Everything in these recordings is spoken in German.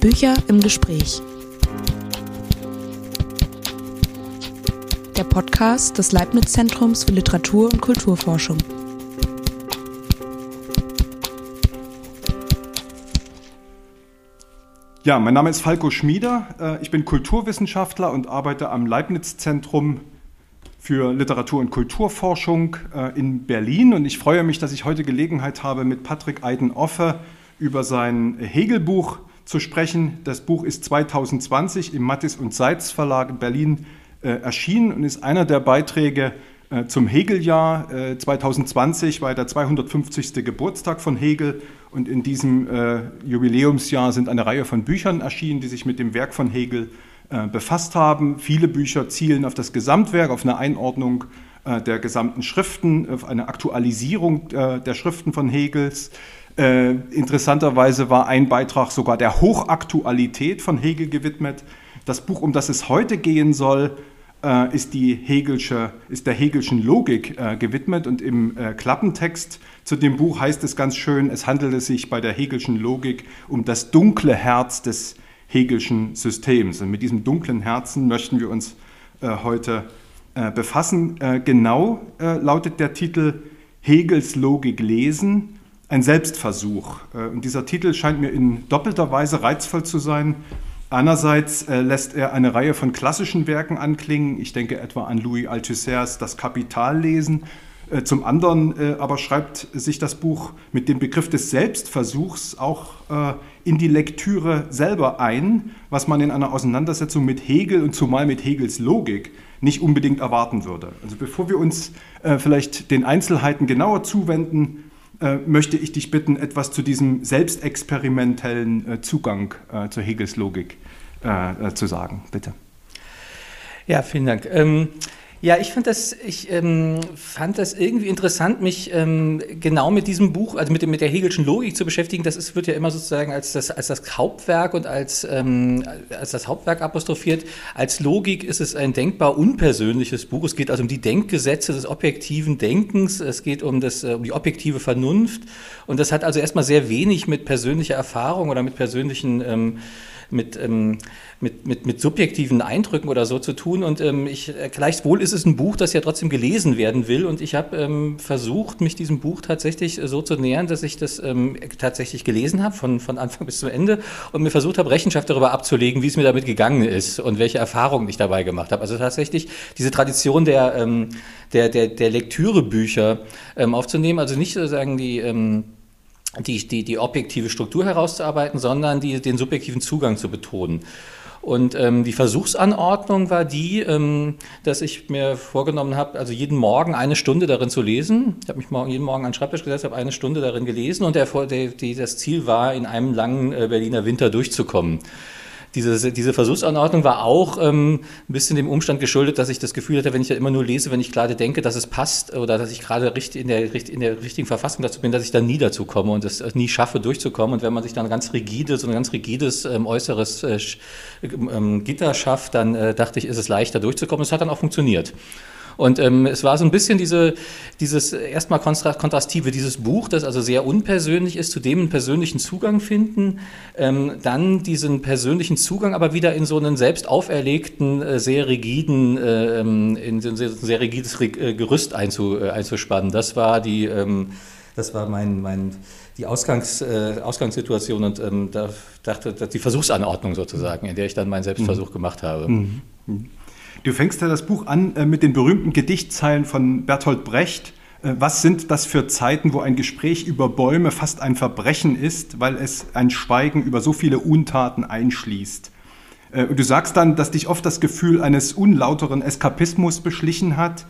Bücher im Gespräch. Der Podcast des Leibniz-Zentrums für Literatur und Kulturforschung. Ja, mein Name ist Falco Schmieder. Äh, ich bin Kulturwissenschaftler und arbeite am Leibniz-Zentrum für Literatur- und Kulturforschung äh, in Berlin. Und ich freue mich, dass ich heute Gelegenheit habe, mit Patrick Eiden-Offe über sein Hegel-Buch zu sprechen. Das Buch ist 2020 im Mattis und Seitz Verlag in Berlin äh, erschienen und ist einer der Beiträge äh, zum Hegeljahr. Äh, 2020 war der 250. Geburtstag von Hegel und in diesem äh, Jubiläumsjahr sind eine Reihe von Büchern erschienen, die sich mit dem Werk von Hegel äh, befasst haben. Viele Bücher zielen auf das Gesamtwerk, auf eine Einordnung äh, der gesamten Schriften, auf eine Aktualisierung der Schriften von Hegels. Äh, interessanterweise war ein Beitrag sogar der Hochaktualität von Hegel gewidmet. Das Buch, um das es heute gehen soll, äh, ist, die Hegelsche, ist der Hegelschen Logik äh, gewidmet. Und im äh, Klappentext zu dem Buch heißt es ganz schön, es handele sich bei der Hegelschen Logik um das dunkle Herz des Hegelschen Systems. Und mit diesem dunklen Herzen möchten wir uns äh, heute äh, befassen. genau lautet der Titel Hegels Logik lesen ein Selbstversuch. Äh, und dieser Titel scheint mir in doppelter Weise reizvoll zu sein. Einerseits äh, lässt er eine Reihe von klassischen Werken anklingen. Ich denke etwa an Louis Althusser's Das Kapital lesen. Äh, zum anderen aber schreibt sich das Buch mit dem Begriff des Selbstversuchs auch in die Lektüre selber ein, was man in einer Auseinandersetzung mit Hegel und zumal mit Hegels Logik nicht unbedingt erwarten würde. Also bevor wir uns vielleicht den Einzelheiten genauer zuwenden, äh, möchte ich dich bitten, etwas zu diesem selbstexperimentellen äh, Zugang äh, zur Hegels Logik zu sagen. Bitte. Ja, vielen Dank. Ähm ja, ich fand das, ich ähm, fand das irgendwie interessant, mich ähm, genau mit diesem Buch, also mit, dem, mit der Hegelschen Logik zu beschäftigen. Das ist, wird ja immer sozusagen als das, als das Hauptwerk und als, ähm, als das Hauptwerk apostrophiert. Als Logik ist es ein denkbar unpersönliches Buch. Es geht also um die Denkgesetze des objektiven Denkens. Es geht um, das, äh, um die objektive Vernunft. Und das hat also erstmal sehr wenig mit persönlicher Erfahrung oder mit persönlichen ähm, mit, ähm, mit, mit, mit subjektiven Eindrücken oder so zu tun. Und ähm, ich, äh, gleichwohl ist es ein Buch, das ja trotzdem gelesen werden will. Und ich habe ähm, versucht, mich diesem Buch tatsächlich so zu nähern, dass ich das ähm, tatsächlich gelesen habe, von, von Anfang bis zum Ende, und mir versucht habe, Rechenschaft darüber abzulegen, wie es mir damit gegangen ist und welche Erfahrungen ich dabei gemacht habe. Also tatsächlich diese Tradition der, ähm, der, der, der Lektürebücher ähm, aufzunehmen, also nicht sozusagen die ähm, die, die, die objektive Struktur herauszuarbeiten, sondern die, den subjektiven Zugang zu betonen. Und ähm, die Versuchsanordnung war die, ähm, dass ich mir vorgenommen habe, also jeden Morgen eine Stunde darin zu lesen. Ich habe mich morgen, jeden Morgen an den Schreibtisch gesetzt, habe eine Stunde darin gelesen und der, der, die, das Ziel war, in einem langen äh, Berliner Winter durchzukommen diese, diese Versuchsanordnung war auch ähm, ein bisschen dem Umstand geschuldet, dass ich das Gefühl hatte, wenn ich ja immer nur lese, wenn ich gerade denke, dass es passt oder dass ich gerade in der, in der richtigen Verfassung dazu bin, dass ich dann nie dazu komme und es nie schaffe, durchzukommen. Und wenn man sich dann ganz rigide, so ein ganz rigides ähm, äußeres äh, ähm, Gitter schafft, dann äh, dachte ich, ist es leichter durchzukommen. Es hat dann auch funktioniert. Und ähm, es war so ein bisschen diese, dieses erstmal kontrastive, dieses Buch, das also sehr unpersönlich ist, zu dem einen persönlichen Zugang finden, ähm, dann diesen persönlichen Zugang aber wieder in so einen selbst auferlegten, äh, sehr rigiden, äh, ähm, in so ein sehr, sehr rigides äh, Gerüst einzu, äh, einzuspannen. Das war die, ähm, das war mein, mein die Ausgangs, äh, Ausgangssituation und ähm, da dachte die Versuchsanordnung sozusagen, in der ich dann meinen Selbstversuch mhm. gemacht habe. Mhm. Du fängst ja das Buch an äh, mit den berühmten Gedichtzeilen von Bertolt Brecht. Äh, was sind das für Zeiten, wo ein Gespräch über Bäume fast ein Verbrechen ist, weil es ein Schweigen über so viele Untaten einschließt? Äh, und du sagst dann, dass dich oft das Gefühl eines unlauteren Eskapismus beschlichen hat.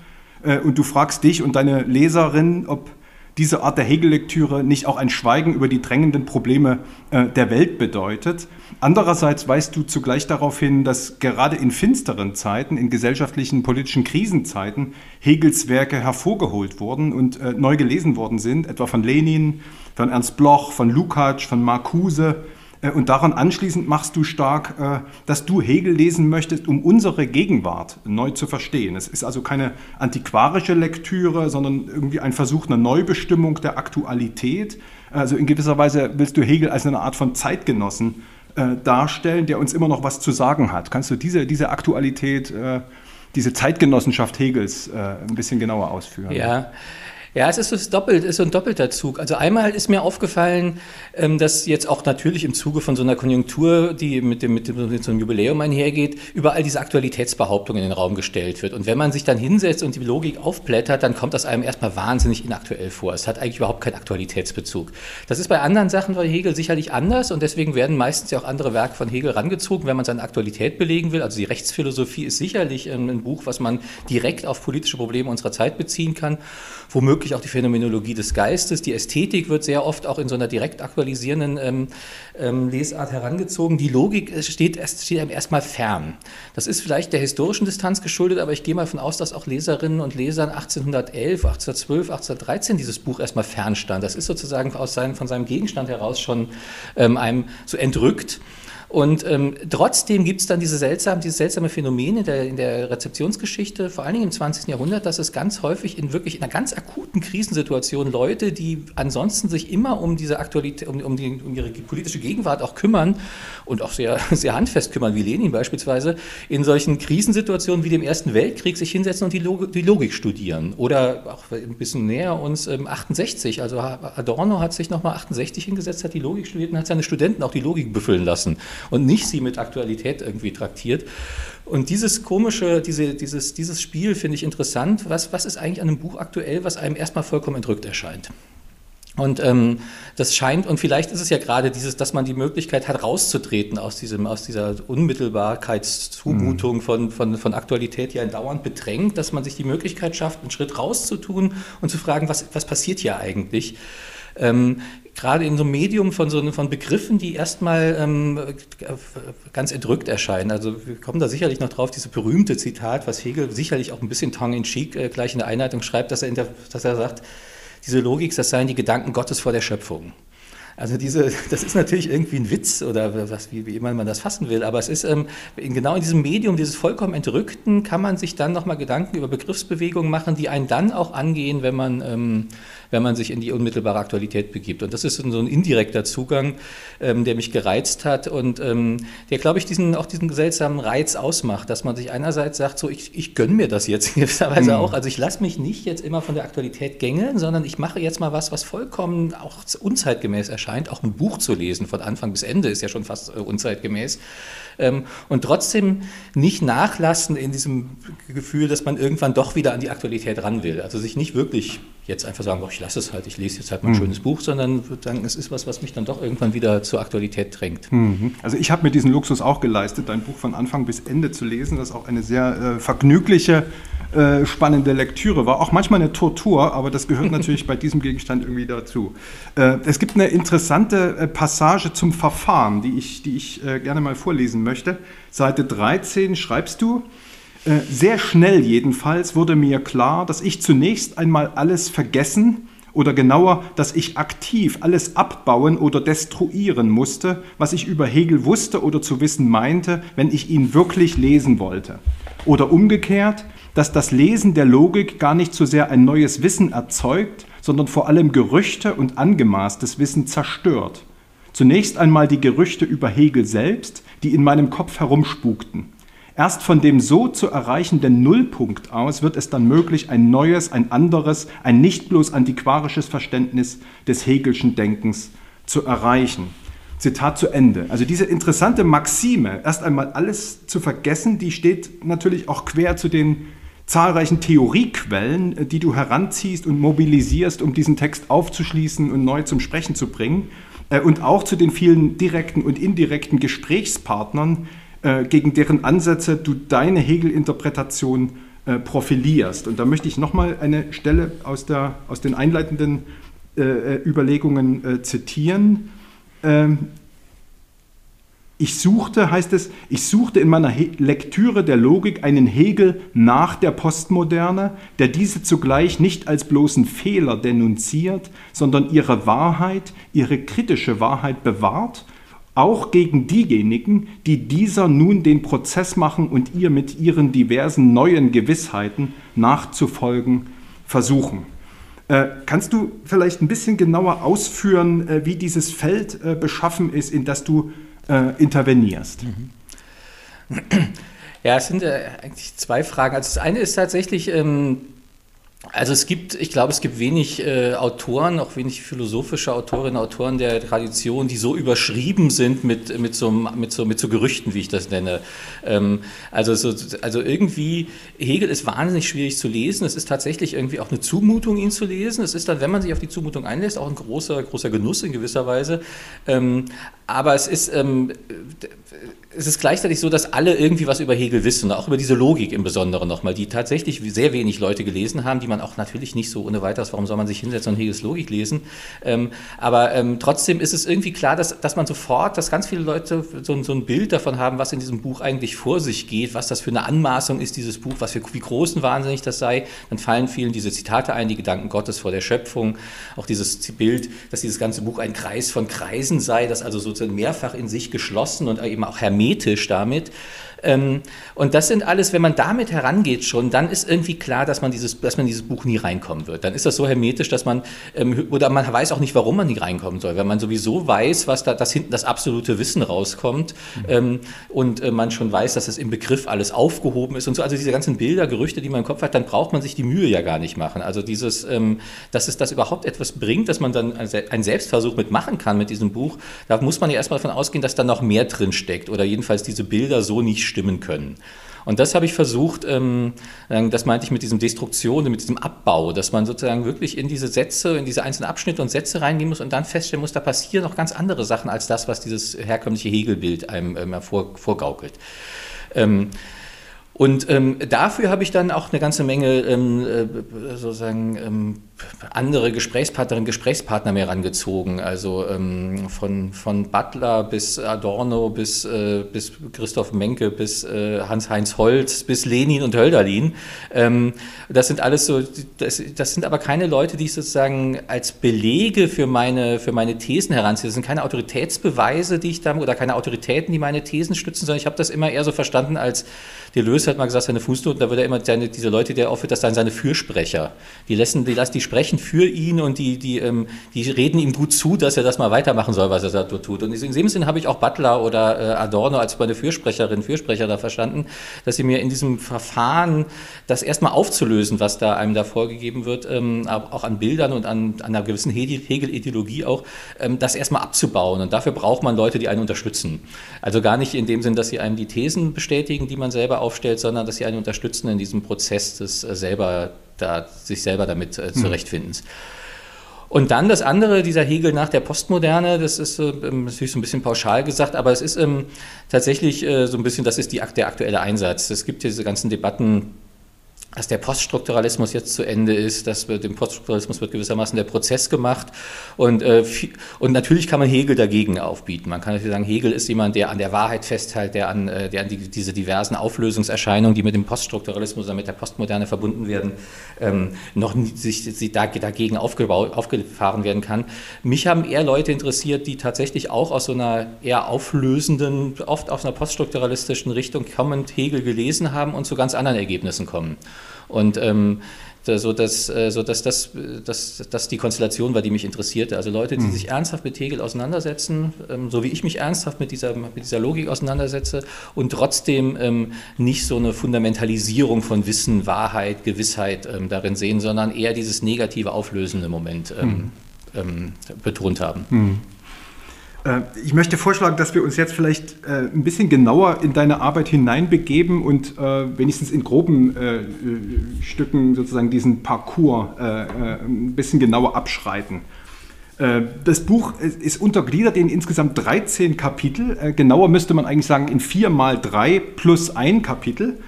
Und du fragst dich und deine Leserin, ob diese Art der Hegel-Lektüre nicht auch ein Schweigen über die drängenden Probleme äh, der Welt bedeutet. Andererseits weist du zugleich darauf hin, dass gerade in finsteren Zeiten, in gesellschaftlichen, politischen Krisenzeiten, Hegels Werke hervorgeholt wurden und äh, neu gelesen worden sind, etwa von Lenin, von Ernst Bloch, von Lukács, von Marcuse. Äh, und daran anschließend machst du stark, äh, dass du Hegel lesen möchtest, um unsere Gegenwart neu zu verstehen. Es ist also keine antiquarische Lektüre, sondern irgendwie ein Versuch einer Neubestimmung der Aktualität. Also in gewisser Weise willst du Hegel als eine Art von Zeitgenossen äh, darstellen, der uns immer noch was zu sagen hat. Kannst du diese, diese Aktualität, diese Zeitgenossenschaft Hegels ein bisschen genauer ausführen? Ja. Ja, es ist so, doppelt, ist so ein doppelter Zug. Also einmal ist mir aufgefallen, ähm, dass jetzt auch natürlich im Zuge von so einer Konjunktur, die mit dem, mit dem mit so einem Jubiläum einhergeht, überall diese Aktualitätsbehauptung in den Raum gestellt wird. Und wenn man sich dann hinsetzt und die Logik aufblättert, dann kommt das einem erstmal wahnsinnig inaktuell vor. Es hat eigentlich überhaupt keinen Aktualitätsbezug. Das ist bei anderen Sachen von Hegel sicherlich anders und deswegen werden meistens ja auch andere Werke von Hegel rangezogen, wenn man seine Aktualität belegen will. Also die Rechtsphilosophie ist sicherlich ähm, ein Buch, was man direkt auf politische Probleme unserer Zeit beziehen kann womöglich auch die Phänomenologie des Geistes. Die Ästhetik wird sehr oft auch in so einer direkt aktualisierenden ähm, ähm, Lesart herangezogen. Die Logik steht, steht einem erstmal fern. Das ist vielleicht der historischen Distanz geschuldet, aber ich gehe mal davon aus, dass auch Leserinnen und Lesern 1811, 1812, 1813 dieses Buch erstmal fernstand. Das ist sozusagen aus seinem, von seinem Gegenstand heraus schon ähm, einem so entrückt. Und ähm, trotzdem gibt es dann diese seltsame, diese seltsame Phänomene der, in der Rezeptionsgeschichte, vor allen Dingen im 20. Jahrhundert, dass es ganz häufig in wirklich in einer ganz akuten Krisensituation Leute, die ansonsten sich immer um diese Aktualität, um, um, die, um ihre politische Gegenwart auch kümmern und auch sehr, sehr handfest kümmern, wie Lenin beispielsweise, in solchen Krisensituationen wie dem Ersten Weltkrieg sich hinsetzen und die, Log die Logik studieren. Oder auch ein bisschen näher uns ähm, 68, also Adorno hat sich nochmal 68 hingesetzt, hat die Logik studiert und hat seine Studenten auch die Logik büffeln lassen und nicht sie mit Aktualität irgendwie traktiert. Und dieses komische, diese, dieses, dieses Spiel finde ich interessant. Was, was ist eigentlich an einem Buch aktuell, was einem erstmal vollkommen entrückt erscheint? Und ähm, das scheint, und vielleicht ist es ja gerade dieses, dass man die Möglichkeit hat, rauszutreten aus, diesem, aus dieser Unmittelbarkeitszumutung mhm. von, von, von Aktualität, die einen dauernd bedrängt, dass man sich die Möglichkeit schafft, einen Schritt rauszutun und zu fragen, was, was passiert hier eigentlich? Ähm, gerade in so einem Medium von so von Begriffen, die erstmal ähm, ganz entrückt erscheinen. Also wir kommen da sicherlich noch drauf, dieses berühmte Zitat, was Hegel sicherlich auch ein bisschen tongue in cheek äh, gleich in der Einleitung schreibt, dass er, der, dass er sagt, diese Logik, das seien die Gedanken Gottes vor der Schöpfung. Also diese, das ist natürlich irgendwie ein Witz oder was, wie, wie immer man das fassen will, aber es ist ähm, genau in diesem Medium, dieses vollkommen Entrückten, kann man sich dann nochmal Gedanken über Begriffsbewegungen machen, die einen dann auch angehen, wenn man ähm, wenn man sich in die unmittelbare Aktualität begibt. Und das ist so ein indirekter Zugang, ähm, der mich gereizt hat und ähm, der, glaube ich, diesen, auch diesen seltsamen Reiz ausmacht, dass man sich einerseits sagt, so ich, ich gönne mir das jetzt in gewisser Weise mhm. auch. Also ich lasse mich nicht jetzt immer von der Aktualität gängeln, sondern ich mache jetzt mal was, was vollkommen auch unzeitgemäß erscheint. Auch ein Buch zu lesen von Anfang bis Ende ist ja schon fast äh, unzeitgemäß. Ähm, und trotzdem nicht nachlassen in diesem Gefühl, dass man irgendwann doch wieder an die Aktualität ran will. Also sich nicht wirklich jetzt einfach sagen, ich lasse es halt, ich lese jetzt halt mal ein mhm. schönes Buch, sondern sagen, es ist was, was mich dann doch irgendwann wieder zur Aktualität drängt. Mhm. Also ich habe mir diesen Luxus auch geleistet, dein Buch von Anfang bis Ende zu lesen. Das auch eine sehr äh, vergnügliche, äh, spannende Lektüre war. Auch manchmal eine Tortur, aber das gehört natürlich bei diesem Gegenstand irgendwie dazu. Äh, es gibt eine interessante äh, Passage zum Verfahren, die ich, die ich äh, gerne mal vorlesen möchte. Seite 13 schreibst du, sehr schnell jedenfalls wurde mir klar, dass ich zunächst einmal alles vergessen oder genauer, dass ich aktiv alles abbauen oder destruieren musste, was ich über Hegel wusste oder zu wissen meinte, wenn ich ihn wirklich lesen wollte. Oder umgekehrt, dass das Lesen der Logik gar nicht so sehr ein neues Wissen erzeugt, sondern vor allem Gerüchte und angemaßtes Wissen zerstört. Zunächst einmal die Gerüchte über Hegel selbst, die in meinem Kopf herumspukten. Erst von dem so zu erreichenden Nullpunkt aus wird es dann möglich, ein neues, ein anderes, ein nicht bloß antiquarisches Verständnis des Hegelschen Denkens zu erreichen. Zitat zu Ende. Also diese interessante Maxime, erst einmal alles zu vergessen, die steht natürlich auch quer zu den zahlreichen Theoriequellen, die du heranziehst und mobilisierst, um diesen Text aufzuschließen und neu zum Sprechen zu bringen. Äh, und auch zu den vielen direkten und indirekten Gesprächspartnern, äh, gegen deren Ansätze du deine Hegel-Interpretation äh, profilierst. Und da möchte ich nochmal eine Stelle aus, der, aus den einleitenden äh, äh Überlegungen äh, zitieren. Ähm, ich suchte, heißt es, ich suchte in meiner He Lektüre der Logik einen Hegel nach der Postmoderne, der diese zugleich nicht als bloßen Fehler denunziert, sondern ihre Wahrheit, ihre kritische Wahrheit bewahrt auch gegen diejenigen, die dieser nun den Prozess machen und ihr mit ihren diversen neuen Gewissheiten nachzufolgen versuchen. Äh, kannst du vielleicht ein bisschen genauer ausführen, äh, wie dieses Feld äh, beschaffen ist, in das du intervenierst? Ja, es sind eigentlich zwei Fragen. Also das eine ist tatsächlich, ähm, also es gibt, ich glaube, es gibt wenig äh, Autoren, auch wenig philosophische Autorinnen Autoren der Tradition, die so überschrieben sind mit, mit, so, mit, so, mit so Gerüchten, wie ich das nenne. Ähm, also, so, also irgendwie, Hegel ist wahnsinnig schwierig zu lesen. Es ist tatsächlich irgendwie auch eine Zumutung, ihn zu lesen. Es ist dann, wenn man sich auf die Zumutung einlässt, auch ein großer, großer Genuss in gewisser Weise. Ähm, aber es ist, ähm, es ist gleichzeitig so, dass alle irgendwie was über Hegel wissen, auch über diese Logik im Besonderen nochmal, die tatsächlich sehr wenig Leute gelesen haben, die man auch natürlich nicht so ohne weiteres, warum soll man sich hinsetzen und Hegels Logik lesen? Ähm, aber ähm, trotzdem ist es irgendwie klar, dass, dass man sofort, dass ganz viele Leute so, so, ein Bild davon haben, was in diesem Buch eigentlich vor sich geht, was das für eine Anmaßung ist, dieses Buch, was für, wie groß und wahnsinnig das sei. Dann fallen vielen diese Zitate ein, die Gedanken Gottes vor der Schöpfung, auch dieses Bild, dass dieses ganze Buch ein Kreis von Kreisen sei, das also sozusagen mehrfach in sich geschlossen und eben auch hermetisch damit. Ähm, und das sind alles, wenn man damit herangeht schon, dann ist irgendwie klar, dass man dieses, dass man dieses Buch nie reinkommen wird. Dann ist das so hermetisch, dass man, ähm, oder man weiß auch nicht, warum man nie reinkommen soll, wenn man sowieso weiß, was da, dass hinten das absolute Wissen rauskommt mhm. ähm, und äh, man schon weiß, dass es im Begriff alles aufgehoben ist und so. Also diese ganzen Bilder, Gerüchte, die man im Kopf hat, dann braucht man sich die Mühe ja gar nicht machen. Also dieses, dass es das überhaupt etwas bringt, dass man dann einen Selbstversuch mitmachen kann mit diesem Buch, da muss man ja erstmal davon ausgehen, dass da noch mehr drin steckt oder jedenfalls diese Bilder so nicht stimmen können. Und das habe ich versucht, ähm, das meinte ich mit diesem Destruktion, mit diesem Abbau, dass man sozusagen wirklich in diese Sätze, in diese einzelnen Abschnitte und Sätze reingehen muss und dann feststellen muss, da passieren noch ganz andere Sachen als das, was dieses herkömmliche Hegelbild einem ähm, vor, vorgaukelt. Ähm, und dafür habe ich dann auch eine ganze Menge äh, sozusagen andere Gesprächspartnerinnen, Gesprächspartner mehr rangezogen. Also ähm, von, von Butler bis Adorno bis, äh, bis Christoph Menke bis äh, Hans-Heinz Holz bis Lenin und Hölderlin. Ähm, das sind alles so, das, das sind aber keine Leute, die ich sozusagen als Belege für meine, für meine Thesen heranziehe. Das sind keine Autoritätsbeweise, die ich da, oder keine Autoritäten, die meine Thesen stützen, sondern ich habe das immer eher so verstanden als, Deleuze hat mal gesagt, seine Fußnoten, da wird er immer seine, diese Leute, die er aufführt, das seien seine Fürsprecher. Die lassen, die lassen die sprechen für ihn und die, die, ähm, die reden ihm gut zu, dass er das mal weitermachen soll, was er da tut. Und in dem Sinne habe ich auch Butler oder äh, Adorno als meine Fürsprecherin, Fürsprecher da verstanden, dass sie mir in diesem Verfahren das erstmal aufzulösen, was da einem da vorgegeben wird, ähm, auch an Bildern und an, an einer gewissen Hegel-Ideologie auch, ähm, das erstmal abzubauen. Und dafür braucht man Leute, die einen unterstützen. Also gar nicht in dem Sinn, dass sie einem die Thesen bestätigen, die man selber aufstellt, sondern dass sie einen unterstützen in diesem Prozess des äh, selber da, sich selber damit äh, hm. zurechtfindens. Und dann das andere, dieser Hegel nach der Postmoderne, das ist äh, natürlich so ein bisschen pauschal gesagt, aber es ist ähm, tatsächlich äh, so ein bisschen, das ist die, der aktuelle Einsatz. Es gibt diese ganzen Debatten dass der Poststrukturalismus jetzt zu Ende ist, dass dem Poststrukturalismus wird gewissermaßen der Prozess gemacht und, äh, und natürlich kann man Hegel dagegen aufbieten. Man kann natürlich sagen, Hegel ist jemand, der an der Wahrheit festhält, der an, äh, der an die, diese diversen Auflösungserscheinungen, die mit dem Poststrukturalismus oder mit der Postmoderne verbunden werden, ähm, noch sich, sich dagegen aufgebaut, aufgefahren werden kann. Mich haben eher Leute interessiert, die tatsächlich auch aus so einer eher auflösenden, oft aus einer poststrukturalistischen Richtung kommend Hegel gelesen haben und zu ganz anderen Ergebnissen kommen. Und ähm, so dass, äh, so dass das, das, das die Konstellation war, die mich interessierte. Also Leute, die mhm. sich ernsthaft mit Hegel auseinandersetzen, ähm, so wie ich mich ernsthaft mit dieser, mit dieser Logik auseinandersetze und trotzdem ähm, nicht so eine Fundamentalisierung von Wissen, Wahrheit, Gewissheit ähm, darin sehen, sondern eher dieses negative, auflösende Moment mhm. betont haben. Mhm. Äh, ich möchte vorschlagen, dass wir uns jetzt vielleicht äh, ein bisschen genauer in deine Arbeit hineinbegeben und äh, wenigstens in groben Stücken sozusagen diesen Parcours ein bisschen genauer abschreiten. Das Buch ist untergliedert in insgesamt 13 Kapitel. Genauer müsste man eigentlich sagen in 4 mal 3 plus ein Kapitel.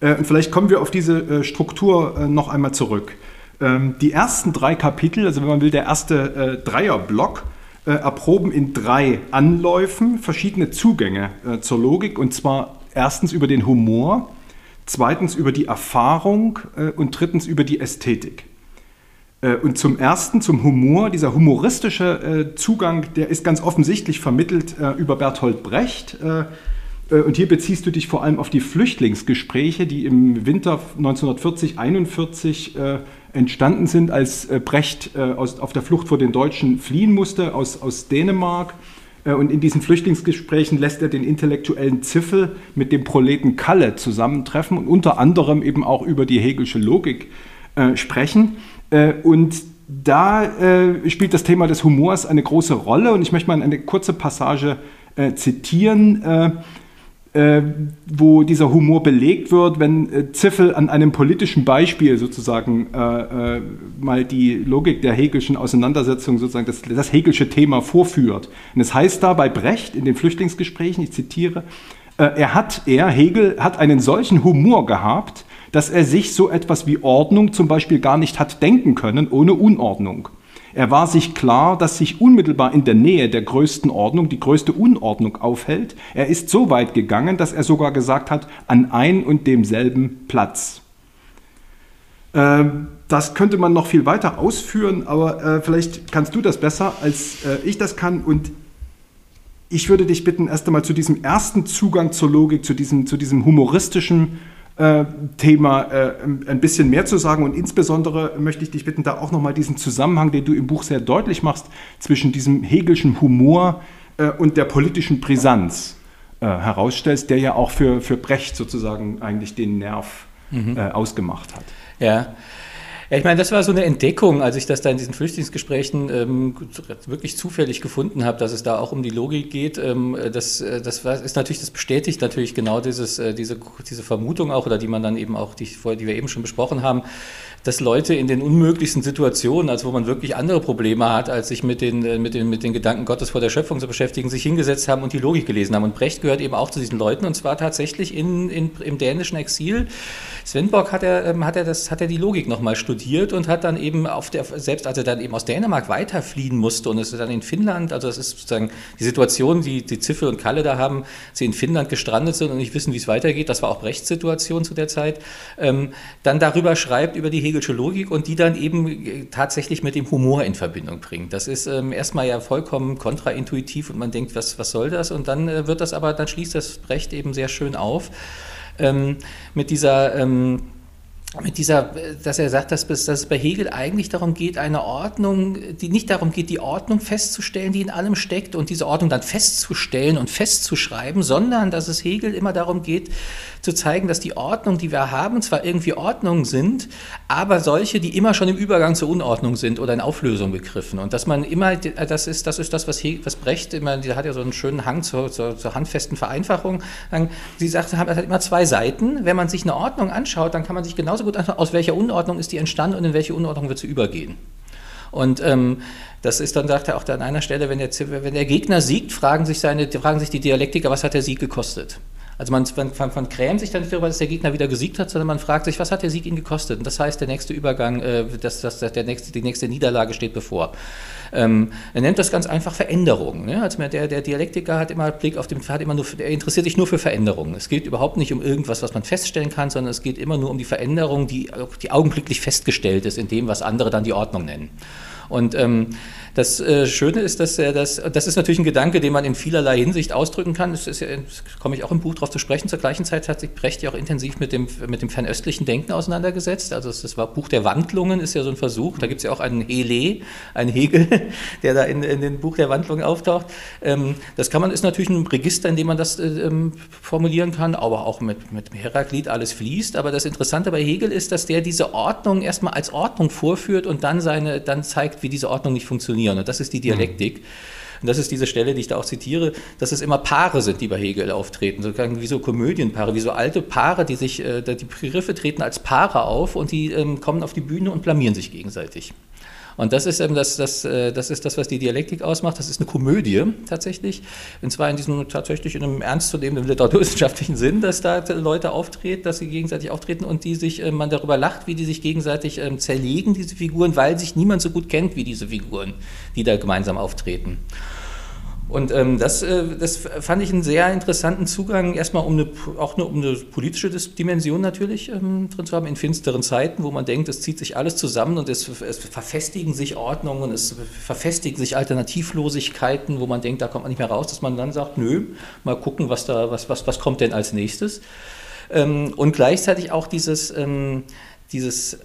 Und vielleicht kommen wir auf diese Struktur noch einmal zurück. Ähm, die ersten drei Kapitel, also wenn man will, der erste Dreierblock, äh, erproben in drei Anläufen verschiedene Zugänge äh, zur Logik und zwar erstens über den Humor, zweitens über die Erfahrung äh, und drittens über die Ästhetik. Äh, und zum Ersten, zum Humor, dieser humoristische äh, Zugang, der ist ganz offensichtlich vermittelt äh, über Bertolt Brecht. Und hier beziehst du dich vor allem auf die Flüchtlingsgespräche, die im Winter 1940-41 entstanden sind, als Brecht auf der Flucht vor den Deutschen fliehen musste aus, aus Dänemark. Und in diesen Flüchtlingsgesprächen lässt er den intellektuellen Ziffel mit dem Proleten Kalle zusammentreffen und unter anderem eben auch über die Hegelsche Logik sprechen. Äh, und da äh, spielt das Thema des Humors eine große Rolle und ich möchte mal eine kurze Passage äh, zitieren, äh, äh wo dieser Humor belegt wird, wenn äh, Ziffel an einem politischen Beispiel sozusagen mal die Logik der Hegelschen Auseinandersetzung, sozusagen das, das Hegelsche Thema vorführt. Und es heißt da bei Brecht in den Flüchtlingsgesprächen, ich zitiere, er hat, er, Hegel, hat einen solchen Humor gehabt, dass er sich so etwas wie Ordnung zum Beispiel gar nicht hat denken können ohne Unordnung. Er war sich klar, dass sich unmittelbar in der Nähe der größten Ordnung die größte Unordnung aufhält. Er ist so weit gegangen, dass er sogar gesagt hat, an ein und demselben Platz. Ähm, das könnte man noch viel weiter ausführen, aber äh, vielleicht kannst du das besser, als äh, ich das kann. Und ich würde dich bitten, erst einmal zu diesem ersten Zugang zur Logik, zu diesem, zu diesem humoristischen Thema äh, ein bisschen mehr zu sagen. Und insbesondere möchte ich dich bitten, da auch nochmal diesen Zusammenhang, den du im Buch sehr deutlich machst, zwischen diesem Hegelschen Humor äh, und der politischen Brisanz herausstellst, der ja auch für, für Brecht sozusagen eigentlich den Nerv mhm. ausgemacht hat. Ja. Ja, ich meine, das war so eine Entdeckung, als ich das da in diesen Flüchtlingsgesprächen ähm, wirklich zufällig gefunden habe, dass es da auch um die Logik geht. Ähm, das, äh, das ist natürlich, das bestätigt natürlich genau dieses, äh, diese, diese Vermutung auch, oder die man dann eben auch, die, die wir eben schon besprochen haben, dass Leute in den unmöglichsten Situationen, also wo man wirklich andere Probleme hat, als sich mit den, äh, mit den, mit den Gedanken Gottes vor der Schöpfung zu beschäftigen, sich hingesetzt haben und die Logik gelesen haben. Und Brecht gehört eben auch zu diesen Leuten und zwar tatsächlich in, in, im dänischen Exil. Svenborg hat er, ähm, hat er, das, hat er die Logik nochmal studiert und hat dann eben auf der, selbst als er dann eben aus Dänemark weiterfliehen musste und es dann in Finnland, also das ist sozusagen die Situation, die, die Ziffel und Kalle da haben, sie in Finnland gestrandet sind und nicht wissen, wie es weitergeht, das war auch Brechts Situation zu der Zeit, ähm, dann darüber schreibt, über die Hegelsche Logik und die dann eben äh, tatsächlich mit dem Humor in Verbindung bringt. Das ist ähm, erstmal ja vollkommen kontraintuitiv und man denkt, was, was soll das? Und dann äh, wird das aber, dann schließt das Brecht eben sehr schön auf ähm, mit dieser ähm, mit dieser, dass er sagt, dass, dass, es bei Hegel eigentlich darum geht, eine Ordnung, die nicht darum geht, die Ordnung festzustellen, die in allem steckt und diese Ordnung dann festzustellen und festzuschreiben, sondern dass es Hegel immer darum geht, zu zeigen, dass die Ordnung, die wir haben, zwar irgendwie Ordnungen sind, aber solche, die immer schon im Übergang zur Unordnung sind oder in Auflösung begriffen. Und dass man immer, das ist das, ist das was, Hegel, was Brecht immer, der hat ja so einen schönen Hang zur, zur, zur handfesten Vereinfachung. Sie sagt, es hat immer zwei Seiten. Wenn man sich eine Ordnung anschaut, dann kann man sich genauso gut anschauen, aus welcher Unordnung ist die entstanden und in welche Unordnung wird sie übergehen. Und ähm, das ist dann, sagt er auch an einer Stelle, wenn der, wenn der Gegner siegt, fragen sich, seine, fragen sich die Dialektiker, was hat der Sieg gekostet? Also man, man, man krämt sich dann nicht darüber, dass der Gegner wieder gesiegt hat, sondern man fragt sich, was hat der Sieg ihn gekostet? Und das heißt, der nächste Übergang, äh, das, das, der nächste, die nächste Niederlage steht bevor. Ähm, er nennt das ganz einfach Veränderung. Ne? Also der, der Dialektiker hat immer Blick auf den, hat immer nur, er interessiert sich nur für Veränderungen. Es geht überhaupt nicht um irgendwas, was man feststellen kann, sondern es geht immer nur um die Veränderung, die, die augenblicklich festgestellt ist in dem, was andere dann die Ordnung nennen. Und ähm, das äh, Schöne ist, dass er das, das ist natürlich ein Gedanke, den man in vielerlei Hinsicht ausdrücken kann. Das, ist das komme ich auch im Buch darauf zu sprechen. Zur gleichen Zeit hat sich Brecht ja auch intensiv mit dem, mit dem fernöstlichen Denken auseinandergesetzt. Also das war Buch der Wandlungen, ist ja so ein Versuch. Da gibt es ja auch einen Hele, einen Hegel, der da in, in dem Buch der Wandlungen auftaucht. Ähm, das kann man, ist natürlich ein Register, in dem man das äh, ähm, formulieren kann, aber auch mit, mit Heraklit alles fließt. Aber das Interessante bei Hegel ist, dass der diese Ordnung erstmal als Ordnung vorführt und dann, seine, dann zeigt, wie diese Ordnung nicht funktioniert funktionieren. Und das ist die Dialektik. Mhm. Und das ist diese Stelle, die ich da auch zitiere, dass es immer Paare sind, die bei Hegel auftreten, sozusagen wie so Komödienpaare, wie so alte Paare, die sich, äh, die Begriffe treten als Paare auf und die ähm, kommen auf die Bühne und blamieren sich gegenseitig. Und das ist eben das, das, äh, das ist das, was die Dialektik ausmacht. Das ist eine Komödie tatsächlich. Und zwar in diesem tatsächlich in einem ernstzunehmenden literaturwissenschaftlichen Sinn, dass da Leute auftreten, dass sie gegenseitig auftreten und die sich, äh, man darüber lacht, wie die sich gegenseitig ähm, zerlegen, diese Figuren, weil sich niemand so gut kennt wie diese Figuren, die da gemeinsam auftreten. Und ähm, das, äh, das fand ich einen sehr interessanten Zugang, erstmal um eine, auch eine, um eine politische Dimension natürlich ähm, drin zu haben, in finsteren Zeiten, wo man denkt, es zieht sich alles zusammen und es, es verfestigen sich Ordnungen, es verfestigen sich Alternativlosigkeiten, wo man denkt, da kommt man nicht mehr raus, dass man dann sagt, nö, mal gucken, was, da, was, was, was kommt denn als nächstes. Ähm, und gleichzeitig auch dieses, ähm, dieses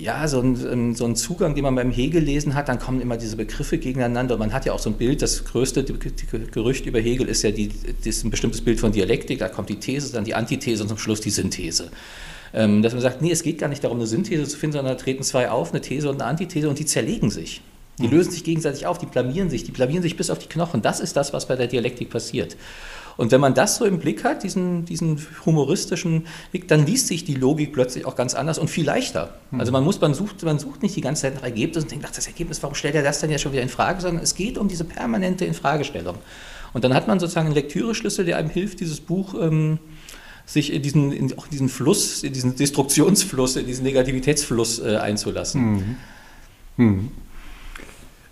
ja, so ein, ähm, so ein Zugang, den man beim Hegel lesen hat, dann kommen immer diese Begriffe gegeneinander. Und man hat ja auch so ein Bild, das größte Gerücht über Hegel ist ja die, ist ein bestimmtes Bild von Dialektik, da kommt die These, dann die Antithese und zum Schluss die Synthese. Ähm, dass man sagt, nee, es geht gar nicht darum, eine Synthese zu finden, sondern da treten zwei auf, eine These und eine Antithese und die zerlegen sich. Die lösen sich gegenseitig auf, die blamieren sich, die blamieren sich bis auf die Knochen. Das ist das, was bei der Dialektik passiert. Und wenn man das so im Blick hat, diesen, diesen humoristischen Blick, dann liest sich die Logik plötzlich auch ganz anders und viel leichter. Mhm. Also man muss, man sucht, man sucht nicht die ganze Zeit nach Ergebnissen und denkt, ach, das Ergebnis, warum stellt er das dann ja schon wieder in Frage, sondern es geht um diese permanente Infragestellung. Und dann hat man sozusagen einen Lektüreschlüssel, der einem hilft, dieses Buch ähm, sich in diesen, in auch diesen Fluss, in diesen Destruktionsfluss, in diesen Negativitätsfluss äh, einzulassen. Mhm. Mhm.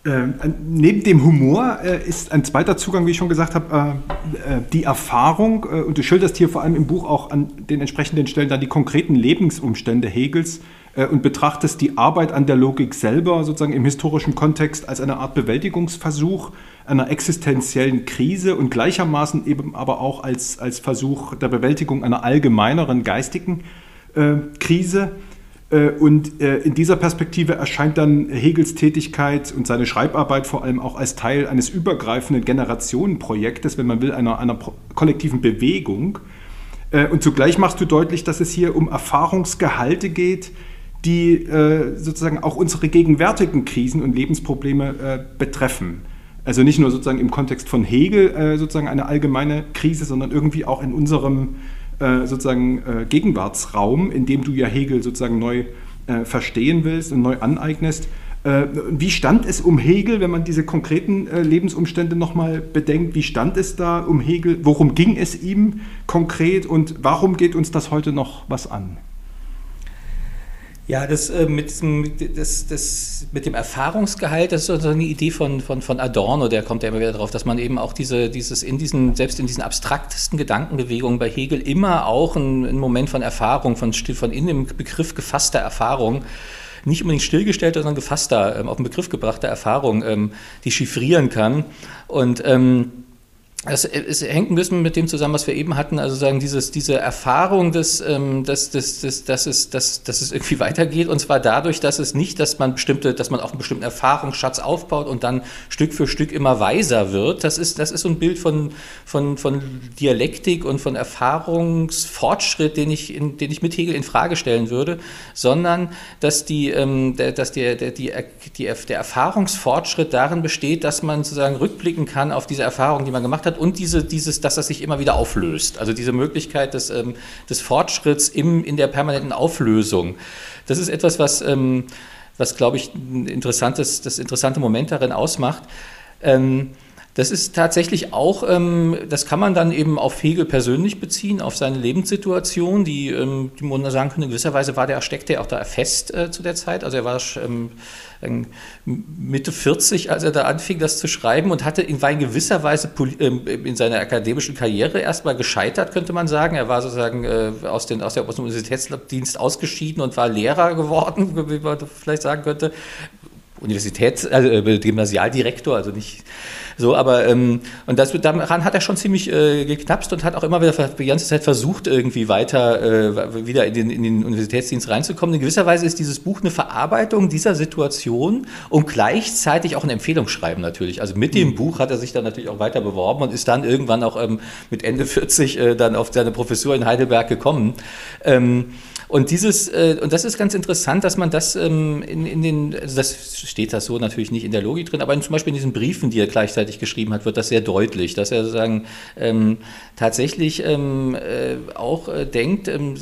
Äh, neben dem Humor äh, ist ein zweiter Zugang, wie ich schon gesagt habe, äh, äh die Erfahrung. Äh, und du schilderst hier vor allem im Buch auch an den entsprechenden Stellen dann die konkreten Lebensumstände Hegels äh, und betrachtest die Arbeit an der Logik selber sozusagen im historischen Kontext als eine Art Bewältigungsversuch einer existenziellen Krise und gleichermaßen eben aber auch als, als Versuch der Bewältigung einer allgemeineren geistigen Krise. Äh, und äh, in dieser Perspektive erscheint dann Hegels Tätigkeit und seine Schreibarbeit vor allem auch als Teil eines übergreifenden Generationenprojektes, wenn man will, einer, einer kollektiven Bewegung. Äh, und zugleich machst du deutlich, dass es hier um Erfahrungsgehalte geht, die sozusagen auch unsere gegenwärtigen Krisen und Lebensprobleme betreffen. Also nicht nur sozusagen im Kontext von Hegel sozusagen eine allgemeine Krise, sondern irgendwie auch in unserem sozusagen äh, Gegenwartsraum, in dem du ja Hegel sozusagen neu äh, verstehen willst und neu aneignest. Äh, wie stand es um Hegel, wenn man diese konkreten äh, Lebensumstände nochmal bedenkt? Wie stand es da um Hegel? Worum ging es ihm konkret und warum geht uns das heute noch was an? Ja, das, äh, mit, das, das, mit dem Erfahrungsgehalt, das ist so eine Idee von, von, von Adorno, der kommt ja immer wieder drauf, dass man eben auch diese, dieses in diesen, selbst in diesen abstraktesten Gedankenbewegungen bei Hegel immer auch einen, einen Moment von Erfahrung, von, von in dem Begriff gefasster Erfahrung, nicht unbedingt stillgestellter, sondern gefasster, ähm, auf den Begriff gebrachter Erfahrung, ähm, die chiffrieren kann. Und ähm, es, es, hängt ein bisschen mit dem zusammen, was wir eben hatten, also sagen, dieses, diese Erfahrung, des, ähm, dass, dass, dass, dass, es, dass, dass es irgendwie weitergeht, und zwar dadurch, dass es nicht, dass man bestimmte, dass man auf einen bestimmten Erfahrungsschatz aufbaut und dann Stück für Stück immer weiser wird. Das ist, das ist so ein Bild von, von, von Dialektik und von Erfahrungsfortschritt, den ich, in, den ich mit Hegel in Frage stellen würde, sondern dass, die, ähm, der, dass der, der, die, die, der Erfahrungsfortschritt darin besteht, dass man sozusagen rückblicken kann auf diese Erfahrung, die man gemacht hat hat und diese, dieses, dass das sich immer wieder auflöst. Also diese Möglichkeit des, ähm, des Fortschritts im, in der permanenten Auflösung. Das ist etwas, was, ähm, was glaube ich, ein interessantes, das interessante Moment darin ausmacht. Ähm, das ist tatsächlich auch, ähm, das kann man dann eben auf Hegel persönlich beziehen, auf seine Lebenssituation, die, ähm, die man sagen könnte, in gewisser Weise war der, steckte er auch da fest äh, zu der Zeit. Also er war ähm, Mitte 40, als er da anfing, das zu schreiben und hatte, war in gewisser Weise ähm, in seiner akademischen Karriere erstmal gescheitert, könnte man sagen. Er war sozusagen äh, aus, den, aus, der, aus dem Universitätsdienst ausgeschieden und war Lehrer geworden, wie man vielleicht sagen könnte. Universitäts-, also äh, Gymnasialdirektor, also nicht so, aber ähm, und das, daran hat er schon ziemlich äh, geknapst und hat auch immer wieder die ganze Zeit versucht, irgendwie weiter äh, wieder in den, in den Universitätsdienst reinzukommen. In gewisser Weise ist dieses Buch eine Verarbeitung dieser Situation und gleichzeitig auch ein Empfehlungsschreiben natürlich. Also mit dem mhm. Buch hat er sich dann natürlich auch weiter beworben und ist dann irgendwann auch ähm, mit Ende 40 äh, dann auf seine Professur in Heidelberg gekommen. Ähm, und dieses, äh, und das ist ganz interessant, dass man das ähm, in, in den, also das steht das so natürlich nicht in der Logik drin, aber zum Beispiel in diesen Briefen, die er gleichzeitig geschrieben hat, wird das sehr deutlich, dass er sozusagen ähm, tatsächlich ähm, äh, auch äh, denkt, ähm,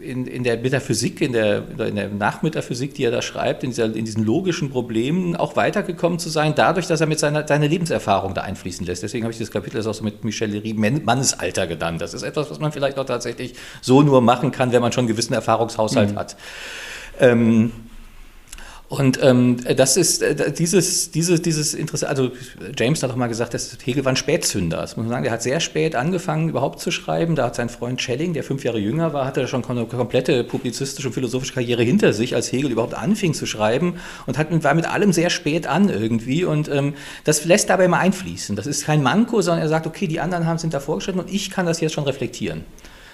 in, in der Metaphysik, in der, in der Nachmetaphysik, die er da schreibt, in, dieser, in diesen logischen Problemen auch weitergekommen zu sein, dadurch, dass er mit seiner seine Lebenserfahrung da einfließen lässt. Deswegen habe ich das Kapitel auch so mit Michel Lery Mannesalter genannt. Das ist etwas, was man vielleicht auch tatsächlich so nur machen kann, wenn man schon gewissen Erfahrungshaushalt mhm. hat. Ähm, Und ähm, das ist äh, dieses, dieses, dieses Interesse, also James hat auch mal gesagt, dass Hegel war ein Spätzünder. Das muss man sagen, der hat sehr spät angefangen, überhaupt zu schreiben. Da hat sein Freund Schelling, der fünf Jahre jünger war, hatte schon eine komplette publizistische und philosophische Karriere hinter sich, als Hegel überhaupt anfing zu schreiben und hat, war mit allem sehr spät an irgendwie. Und ähm, das lässt dabei immer einfließen. Das ist kein Manko, sondern er sagt, okay, die anderen haben sind da vorgeschritten und ich kann das jetzt schon reflektieren.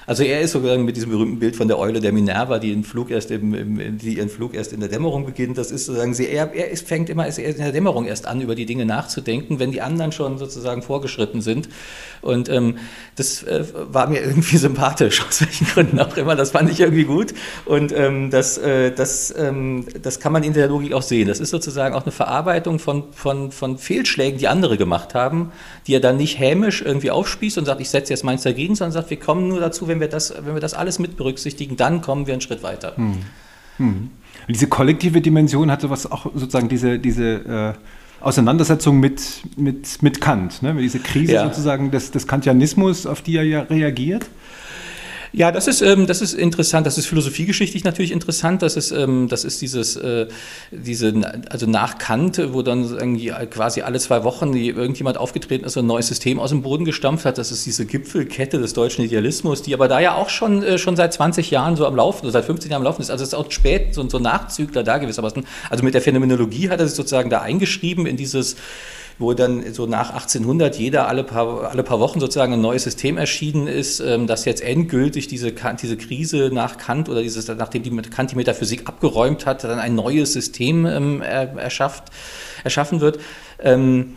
Also er ist sogar mit diesem berühmten Bild von der Eule der Minerva, die, Flug im, im, die ihren Flug erst in der Dämmerung beginnt. Das ist sozusagen, sie, er, er ist, fängt immer erst in der Dämmerung erst an, über die Dinge nachzudenken, wenn die anderen schon sozusagen vorgeschritten sind. Und ähm, das äh, war mir irgendwie sympathisch, aus welchen Gründen auch immer. Das fand ich irgendwie gut. Und ähm, das, äh, das, ähm, das kann man in der Logik auch sehen. Das ist sozusagen auch eine Verarbeitung von, von, von Fehlschlägen, die andere gemacht haben, die er dann nicht hämisch irgendwie aufspießt und sagt, ich setze jetzt meins dagegen, sondern sagt, wir kommen nur dazu, wenn wenn wir das, wenn wir das alles mit berücksichtigen, dann kommen wir einen Schritt weiter. Hm. Hm. Diese kollektive Dimension hat sowas auch sozusagen diese, diese äh, Auseinandersetzung mit, mit, mit Kant, ne? diese Krise ja. sozusagen des, des Kantianismus, auf die er ja reagiert. Ja, das ist, ähm, das ist interessant. Das ist philosophiegeschichtlich natürlich interessant. Das ist, ähm, das ist dieses, äh, diese, also nach Kant, wo dann quasi alle zwei Wochen irgendjemand aufgetreten ist und ein neues System aus dem Boden gestampft hat. Das ist diese Gipfelkette des deutschen Idealismus, die aber da ja auch schon, äh, schon seit 20 Jahren so am Laufen, oder seit 15 Jahren am Laufen ist. Also es ist auch spät so, so Nachzügler da gewissermaßen. Also mit der Phänomenologie hat er sich sozusagen da eingeschrieben in dieses, wo dann so nach 1800 jeder alle paar, alle paar Wochen sozusagen ein neues System erschienen ist, ähm, das jetzt endgültig diese, diese Krise nach Kant oder dieses, nachdem die Kant die Metaphysik abgeräumt hat, dann ein neues System ähm, erschafft, erschaffen wird. Ähm,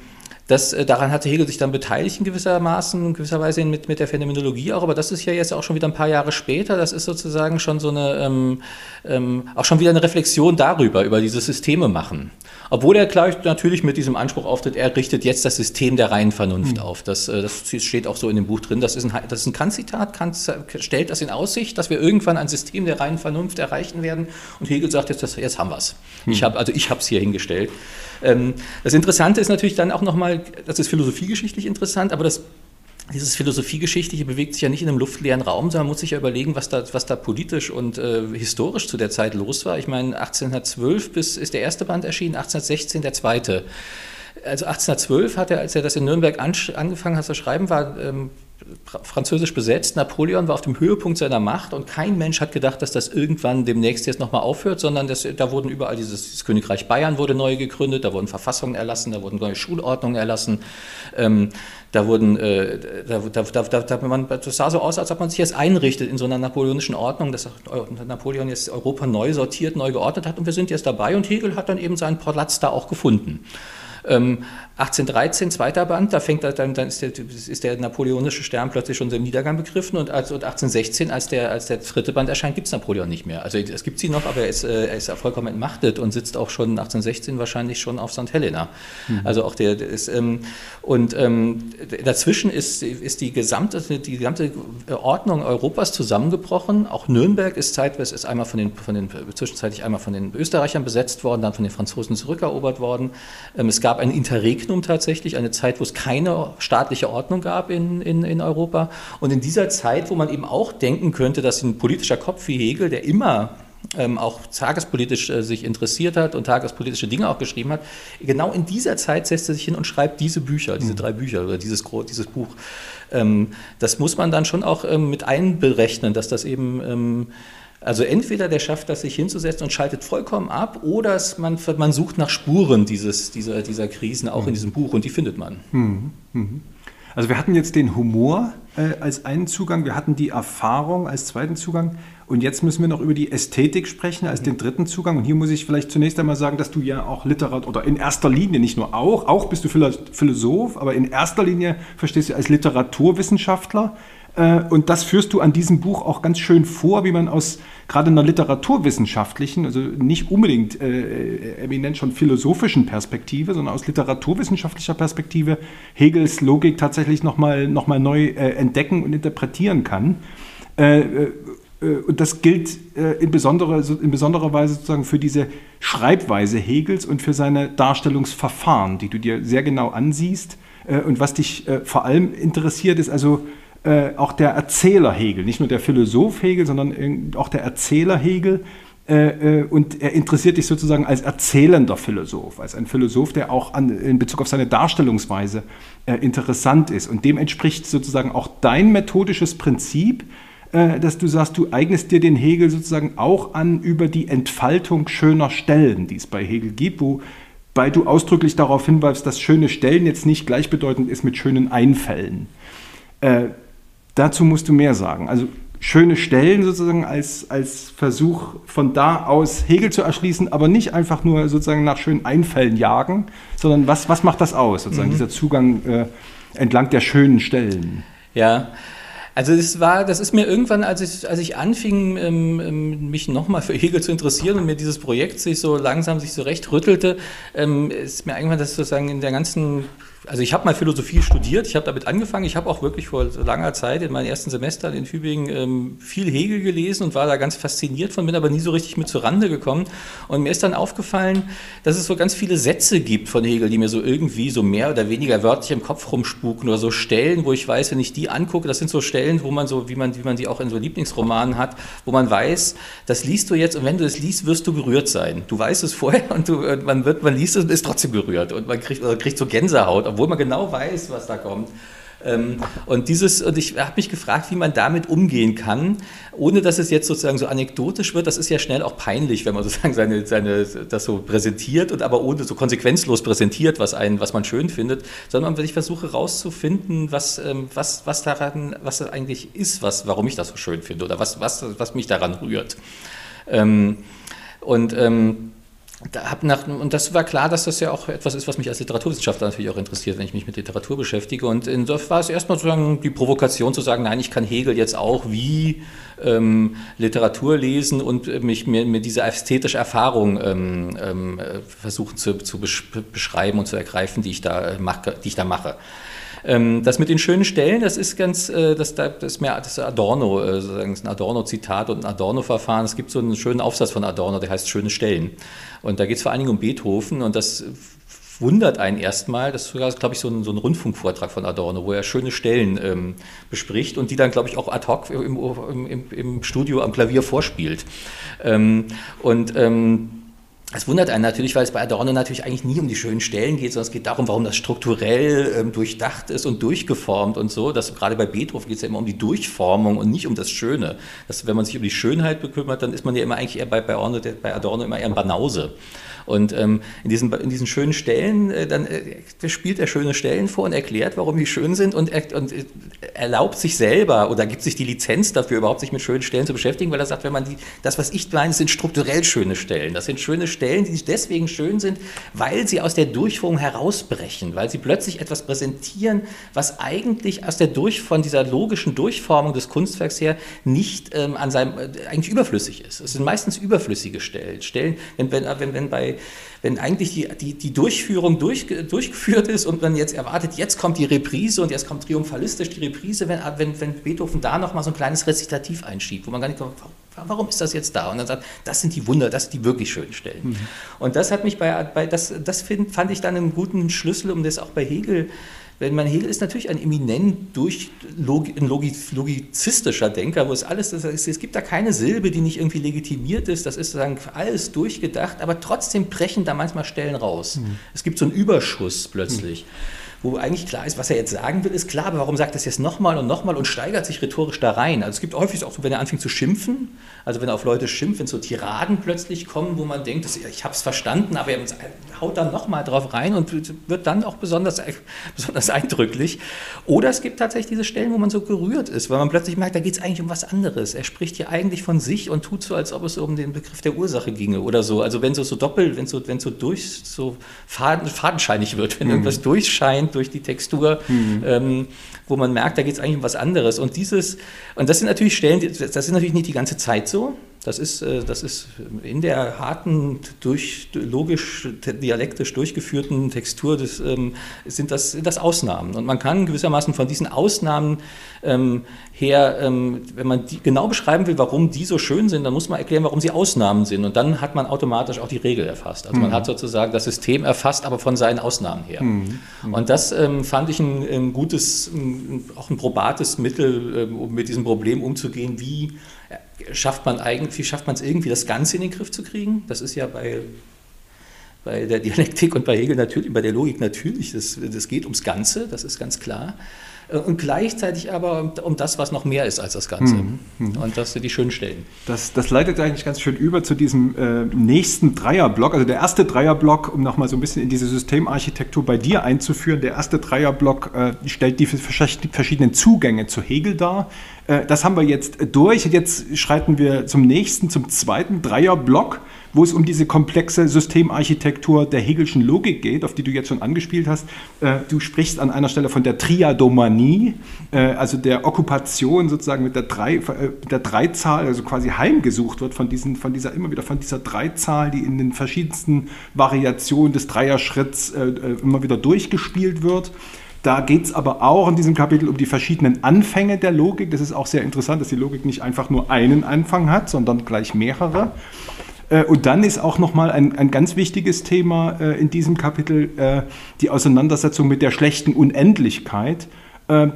das, äh, daran hatte Hegel sich dann beteiligt in gewissermaßen, in gewisser Weise mit, mit der Phänomenologie auch, aber das ist ja jetzt auch schon wieder ein paar Jahre später, das ist sozusagen schon so eine, ähm, ähm, auch schon wieder eine Reflexion darüber, über dieses Systeme machen. Obwohl er gleich natürlich mit diesem Anspruch auftritt, er richtet jetzt das System der reinen Vernunft mhm. auf. Das, äh, das steht auch so in dem Buch drin. Das ist ein, das ist ein Kant-Zitat. Kant stellt das in Aussicht, dass wir irgendwann ein System der reinen Vernunft erreichen werden. Und Hegel sagt jetzt, das, jetzt haben wir es. Mhm. Ich hab, also ich habe es hier hingestellt. Ähm, das Interessante ist natürlich dann auch nochmal, das ist philosophiegeschichtlich interessant, aber das dieses Philosophiegeschichtliche bewegt sich ja nicht in einem luftleeren Raum, sondern man muss sich ja überlegen, was da, was da politisch und äh, historisch zu der Zeit los war. Ich meine, 1812 bis ist der erste Band erschienen, 1816 der zweite. Also 1812 hat er, als er das in Nürnberg an, angefangen hat zu schreiben, war ähm, französisch besetzt. Napoleon war auf dem Höhepunkt seiner Macht und kein Mensch hat gedacht, dass das irgendwann demnächst jetzt nochmal aufhört, sondern das, da wurden überall dieses, dieses, Königreich Bayern wurde neu gegründet, da wurden Verfassungen erlassen, da wurden neue Schulordnungen erlassen. Ähm, da wurden, äh, da, da, da, da, man, das sah so aus, als ob man sich jetzt einrichtet in so einer napoleonischen Ordnung, dass Napoleon jetzt Europa neu sortiert, neu geordnet hat und wir sind jetzt dabei und Hegel hat dann eben seinen Platz da auch gefunden. Ähm, 1813, zweiter Band, da fängt dann, dann ist, der, ist der napoleonische Stern plötzlich schon so im Niedergang begriffen und, als, und 1816, als der, als der dritte Band erscheint, gibt es Napoleon nicht mehr. Also es gibt sie noch, aber er ist, äh, er ist vollkommen entmachtet und sitzt auch schon 1816 wahrscheinlich schon auf St. Helena. Mhm. Also auch der, der ist, ähm, und ähm, dazwischen ist, ist die, gesamte, die gesamte Ordnung Europas zusammengebrochen. Auch Nürnberg ist zeitweise ist einmal von den, von den, zwischenzeitlich einmal von den Österreichern besetzt worden, dann von den Franzosen zurückerobert worden. Ähm, es gab ein Interregnum tatsächlich, eine Zeit, wo es keine staatliche Ordnung gab in, in, in Europa. Und in dieser Zeit, wo man eben auch denken könnte, dass ein politischer Kopf wie Hegel, der immer ähm, auch tagespolitisch äh, sich interessiert hat und tagespolitische Dinge auch geschrieben hat. Genau in dieser Zeit setzt er sich hin und schreibt diese Bücher, diese mhm. drei Bücher oder dieses, dieses Buch. Ähm, das muss man dann schon auch ähm, mit einberechnen, dass das eben ähm, also entweder der schafft das, sich hinzusetzen und schaltet vollkommen ab, oder man, man sucht nach Spuren dieses, dieser, dieser Krisen auch in diesem Buch und die findet man. Mhm. Mhm. Also wir hatten jetzt den Humor äh, als einen Zugang, wir hatten die Erfahrung als zweiten Zugang und jetzt müssen wir noch über die Ästhetik sprechen als den dritten Zugang. Und hier muss ich vielleicht zunächst einmal sagen, dass du ja auch Literat oder in erster Linie, nicht nur auch, auch bist du Philosoph, aber in erster Linie verstehst du als Literaturwissenschaftler und das führst du an diesem Buch auch ganz schön vor, wie man aus gerade einer literaturwissenschaftlichen, also nicht unbedingt äh, eminent schon philosophischen Perspektive, sondern aus literaturwissenschaftlicher Perspektive Hegels Logik tatsächlich nochmal noch mal neu äh, entdecken und interpretieren kann. Äh, äh, und das gilt in, besondere, in besonderer Weise sozusagen für diese Schreibweise Hegels und für seine Darstellungsverfahren, die du dir sehr genau ansiehst. Und was dich vor allem interessiert, ist also äh, auch der Erzähler Hegel, nicht nur der Philosoph Hegel, sondern auch der Erzähler Hegel, Äh, äh, und er interessiert dich sozusagen als erzählender Philosoph, als ein Philosoph, der auch an, in Bezug auf seine Darstellungsweise äh, interessant ist. Und dem entspricht sozusagen auch dein methodisches Prinzip, äh, dass du sagst, du eignest dir den Hegel sozusagen auch an über die Entfaltung schöner Stellen, die es bei Hegel gibt, wobei du ausdrücklich darauf hinweist, dass schöne Stellen jetzt nicht gleichbedeutend ist mit schönen Einfällen. Äh, dazu musst du mehr sagen. Also schöne Stellen sozusagen als, als Versuch von da aus Hegel zu erschließen, aber nicht einfach nur sozusagen nach schönen Einfällen jagen, sondern was, was macht das aus, sozusagen mhm. dieser Zugang äh, entlang der schönen Stellen? Ja, also das war, das ist mir irgendwann, als ich, als ich anfing, ähm, ähm mich nochmal für Hegel zu interessieren und mir dieses Projekt sich so langsam sich so recht rüttelte, ähm, ist mir irgendwann das sozusagen in der ganzen also ich habe mal Philosophie studiert, ich habe damit angefangen, ich habe auch wirklich vor langer Zeit in meinen ersten Semestern in Tübingen ähm, viel Hegel gelesen und war da ganz fasziniert von, bin aber nie so richtig mit zur Rande gekommen. Und mir ist dann aufgefallen, dass es so ganz viele Sätze gibt von Hegel, die mir so irgendwie so mehr oder weniger wörtlich im Kopf rumspuken oder so Stellen, wo ich weiß, wenn ich die angucke, das sind so Stellen, wo man so, wie man, wie man die auch in so Lieblingsromanen hat, wo man weiß, das liest du jetzt und wenn du das liest, wirst du gerührt sein. Du weißt es vorher und du, man, wird, man liest es und ist trotzdem gerührt und man kriegt, kriegt so Gänsehaut, obwohl man genau weiß, was da kommt. Ähm, und dieses, und ich habe mich gefragt, wie man damit umgehen kann, ohne dass es jetzt sozusagen so anekdotisch wird. Das ist ja schnell auch peinlich, wenn man sozusagen seine, seine, das so präsentiert und aber ohne so konsequenzlos präsentiert, was, einen, was man schön findet, sondern ich versuche herauszufinden, was, ähm, was, was daran, was das eigentlich ist, was, warum ich das so schön finde oder was, was, was mich daran rührt. Ähm, und da nach, und das war klar, dass das ja auch etwas ist, was mich als Literaturwissenschaftler natürlich auch interessiert, wenn ich mich mit Literatur beschäftige. Und insofern war es erstmal sozusagen die Provokation zu sagen, nein, ich kann Hegel jetzt auch wie ähm, Literatur lesen und mich mir, mir diese ästhetische Erfahrung ähm, ähm, versuchen zu, zu beschreiben und zu ergreifen, die ich da äh, mache. Die ich da mache. Ähm, das mit den schönen Stellen, das ist ganz, äh, das, das ist mehr das Adorno, äh, sozusagen ein Adorno-Zitat und ein Adorno-Verfahren. Es gibt so einen schönen Aufsatz von Adorno, der heißt Schöne Stellen. Und da geht es vor allen Dingen um Beethoven und das wundert einen erstmal. Das ist sogar, glaube ich, so ein, so ein, Rundfunkvortrag von Adorno, wo er schöne Stellen ähm, bespricht und die dann, glaube ich, auch ad hoc im, im, im Studio am Klavier vorspielt. Ähm, und ähm, es wundert einen natürlich, weil es bei Adorno natürlich eigentlich nie um die schönen Stellen geht, sondern es geht darum, warum das strukturell ähm, durchdacht ist und durchgeformt und so. Das, gerade bei Beethoven geht es ja immer um die Durchformung und nicht um das Schöne. Das, wenn man sich um die Schönheit bekümmert, dann ist man ja immer eigentlich eher bei, bei, Adorno, bei Adorno immer eher ein Banause. Und ähm, in, diesen, in diesen schönen Stellen, äh, dann äh, spielt er schöne Stellen vor und erklärt, warum die schön sind und, er, und äh, erlaubt sich selber oder gibt sich die Lizenz dafür, überhaupt sich mit schönen Stellen zu beschäftigen, weil er sagt, wenn man die, das, was ich meine, sind strukturell schöne Stellen. Das sind schöne Stellen, die deswegen schön sind, weil sie aus der Durchführung herausbrechen, weil sie plötzlich etwas präsentieren, was eigentlich aus der Durch, von dieser logischen Durchformung des Kunstwerks her nicht ähm, an seinem, äh, eigentlich überflüssig ist. Es sind meistens überflüssige Stellen. Stellen, wenn, wenn, wenn, wenn bei wenn eigentlich die, die, die Durchführung durch, durchgeführt ist und man jetzt erwartet, jetzt kommt die Reprise und jetzt kommt triumphalistisch die Reprise, wenn, wenn, wenn Beethoven da nochmal so ein kleines Rezitativ einschiebt, wo man gar nicht kommt, warum ist das jetzt da? Und dann sagt, das sind die Wunder, das sind die wirklich schönen Stellen. Mhm. Und das hat mich bei, bei das, das find, fand ich dann einen guten Schlüssel, um das auch bei Hegel wenn man Hegel ist natürlich ein eminent durch ein logizistischer Denker, wo es alles, es gibt da keine Silbe, die nicht irgendwie legitimiert ist, das ist sozusagen alles durchgedacht, aber trotzdem brechen da manchmal Stellen raus. Mhm. Es gibt so einen Überschuss plötzlich. Mhm wo eigentlich klar ist, was er jetzt sagen will, ist klar, aber warum sagt er es jetzt nochmal und nochmal und steigert sich rhetorisch da rein? Also es gibt häufig auch wenn er anfängt zu schimpfen, also wenn er auf Leute schimpft, wenn so Tiraden plötzlich kommen, wo man denkt, ich habe es verstanden, aber er haut dann nochmal drauf rein und wird dann auch besonders, besonders eindrücklich. Oder es gibt tatsächlich diese Stellen, wo man so gerührt ist, weil man plötzlich merkt, da geht es eigentlich um was anderes. Er spricht hier eigentlich von sich und tut so, als ob es um den Begriff der Ursache ginge oder so. Also wenn so, so doppelt, wenn so, wenn so durch, so fadenscheinig wird, wenn mhm. irgendwas durchscheint, durch die Textur, mhm. ähm, wo man merkt, da geht es eigentlich um was anderes. Und dieses, und das sind natürlich Stellen, das ist natürlich nicht die ganze Zeit so. Das ist, äh, das ist in der harten, durch, logisch, dialektisch durchgeführten Textur des, ähm, sind, das, sind das Ausnahmen. Und man kann gewissermaßen von diesen Ausnahmen ähm, her, ähm, wenn man die genau beschreiben will, warum die so schön sind, dann muss man erklären, warum sie Ausnahmen sind. Und dann hat man automatisch auch die Regel erfasst. Also mhm. man hat sozusagen das System erfasst, aber von seinen Ausnahmen her. Mhm. Mhm. Und das ähm, fand ich ein, ein gutes, ein, auch ein probates Mittel, ähm, um mit diesem Problem umzugehen, wie schafft man irgendwie, schafft man es irgendwie, das Ganze in den Griff zu kriegen? Das ist ja bei, bei der Dialektik und bei Hegel natürlich, bei der Logik natürlich, das, das geht ums Ganze, das ist ganz klar. Äh, und gleichzeitig aber um das, was noch mehr ist als das Ganze. Mhm. mhm. Und das sind die schönen Stellen. Das, das leitet eigentlich ganz schön über zu diesem äh, nächsten Dreierblock. Also der erste Dreierblock, um nochmal so ein bisschen in diese Systemarchitektur bei dir einzuführen, der erste Dreierblock äh, stellt die verschiedenen Zugänge zu Hegel dar. Äh, das haben wir jetzt durch. Jetzt schreiten wir zum nächsten, zum zweiten Dreierblock wo es um diese komplexe Systemarchitektur der Hegelschen Logik geht, auf die du jetzt schon angespielt hast. Äh, du sprichst an einer Stelle von der Triadomanie, äh, also der Okkupation sozusagen mit der, Drei, äh, der Dreizahl, also quasi heimgesucht wird von, diesen, von dieser, immer wieder von dieser Dreizahl, die in den verschiedensten Variationen des Dreierschritts immer wieder durchgespielt wird. Da geht es aber auch in diesem Kapitel um die verschiedenen Anfänge der Logik. Das ist auch sehr interessant, dass die Logik nicht einfach nur einen Anfang hat, sondern gleich mehrere. Äh, und dann ist auch nochmal ein, ein ganz wichtiges Thema äh, in diesem Kapitel äh, die Auseinandersetzung mit der schlechten Unendlichkeit,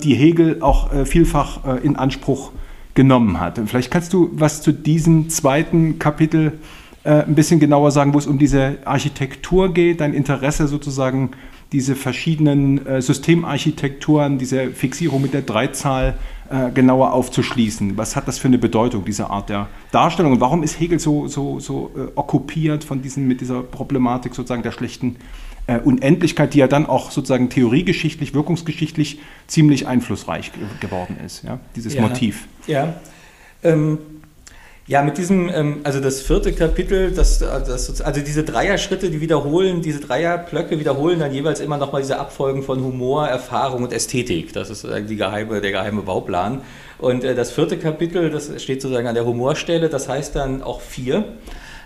die Hegel auch vielfach in Anspruch genommen hat. Und vielleicht kannst du was zu diesem zweiten Kapitel ein bisschen genauer sagen, wo es um diese Architektur geht, dein Interesse sozusagen, diese verschiedenen Systemarchitekturen, diese Fixierung mit der Dreizahl äh, genauer aufzuschließen. Was hat das für eine Bedeutung, diese Art der Darstellung? Und warum ist Hegel so, so, so äh, okkupiert von diesen, mit dieser Problematik sozusagen der schlechten äh, Unendlichkeit, die ja dann auch sozusagen theoriegeschichtlich, wirkungsgeschichtlich ziemlich einflussreich geworden ist, ja? dieses ja, Motiv. Ja, ähm, ja, mit diesem, ähm, also das vierte Kapitel, das, das, also diese Dreier-Schritte, die wiederholen, diese Dreierblöcke wiederholen dann jeweils immer nochmal diese Abfolgen von Humor, Erfahrung und Ästhetik. Das ist die geheime, der geheime Bauplan. Und äh, das vierte Kapitel, das steht sozusagen an der Humorstelle, das heißt dann auch vier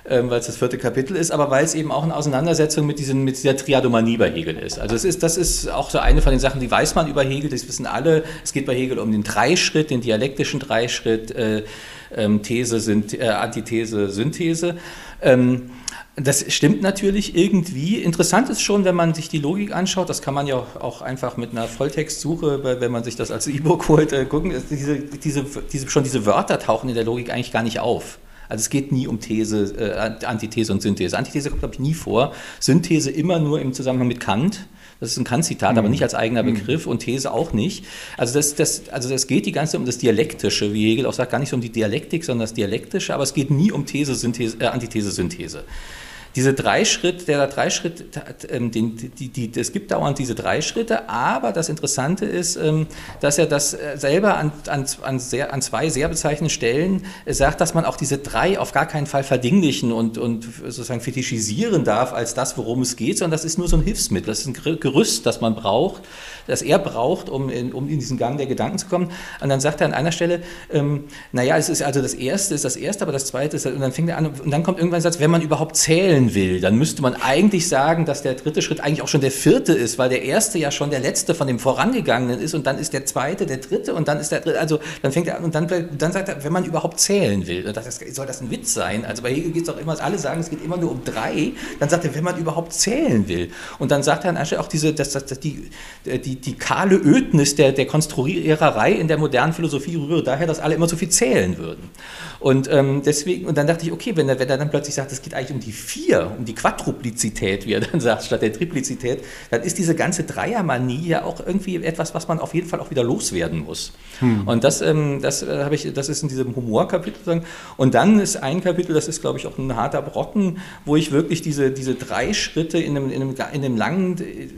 ähm, weil es das vierte Kapitel ist, aber weil es eben auch eine Auseinandersetzung mit, diesen, mit dieser Triadomanie bei Hegel ist. Also es ist, das ist auch so eine von den Sachen, die weiß man über Hegel, das wissen alle. Es geht bei Hegel um den Dreischritt, den dialektischen Dreischritt, äh, ähm, These, Synth äh, Antithese, Synthese. Ähm, das stimmt natürlich irgendwie. Interessant ist schon, wenn man sich die Logik anschaut, das kann man ja auch einfach mit einer Volltextsuche, wenn man sich das als E-Book holt, äh, gucken, diese, diese, diese, schon diese Wörter tauchen in der Logik eigentlich gar nicht auf. Also es geht nie um These, äh, Antithese und Synthese. Antithese kommt, glaube ich, nie vor. Synthese immer nur im Zusammenhang mit Kant. Das ist ein Kant-Zitat, mhm. aber nicht als eigener mhm. Begriff und These auch nicht. Also das, das, also das geht die ganze Zeit um das Dialektische, wie Hegel auch sagt, gar nicht so um die Dialektik, sondern das Dialektische, aber es geht nie um These, Synthese, äh, Antithese, Synthese diese drei Schritte, der drei Schritt, ähm, den, die, die, es gibt dauernd diese drei Schritte, aber das Interessante ist, ähm, dass er das äh, selber an, an, an, sehr, an zwei sehr bezeichnenden Stellen sagt, dass man auch diese drei auf gar keinen Fall verdinglichen und, und sozusagen fetischisieren darf als das, worum es geht, sondern das ist nur so ein Hilfsmittel, das ist ein Gerüst, das man braucht, das er braucht, um in, um in diesen Gang der Gedanken zu kommen. Und dann sagt er an einer Stelle, ähm, naja, es ist also das Erste ist das Erste, aber das Zweite ist, und dann fängt er an, und dann kommt irgendwann ein Satz, wenn man überhaupt zählen will, dann müsste man eigentlich sagen, dass der dritte Schritt eigentlich auch schon der vierte ist, weil der erste ja schon der letzte von dem vorangegangenen ist und dann ist der zweite der dritte und dann ist der dritte, also dann fängt er an und dann, dann sagt er, wenn man überhaupt zählen will, das, soll das ein Witz sein? Also bei Hegel geht es doch immer, alle sagen, es geht immer nur um drei, dann sagt er, wenn man überhaupt zählen will. Und dann sagt er einer Stelle auch diese, dass, dass, dass die, die, die kahle Ödnis der, der Konstruiererei in der modernen Philosophie rühre daher, dass alle immer so viel zählen würden. Und ähm, deswegen, und dann dachte ich, okay, wenn er, wenn er dann plötzlich sagt, es geht eigentlich um die vier, um die Quadruplizität, wie er dann sagt, statt der Triplizität, dann ist diese ganze Dreiermanie ja auch irgendwie etwas, was man auf jeden Fall auch wieder loswerden muss. Hm. Und das, ähm, das äh, habe ich, das ist in diesem Humorkapitel. Und dann ist ein Kapitel, das ist, glaube ich, auch ein harter Brocken, wo ich wirklich diese, diese drei Schritte in einem, in einem, in einem langen,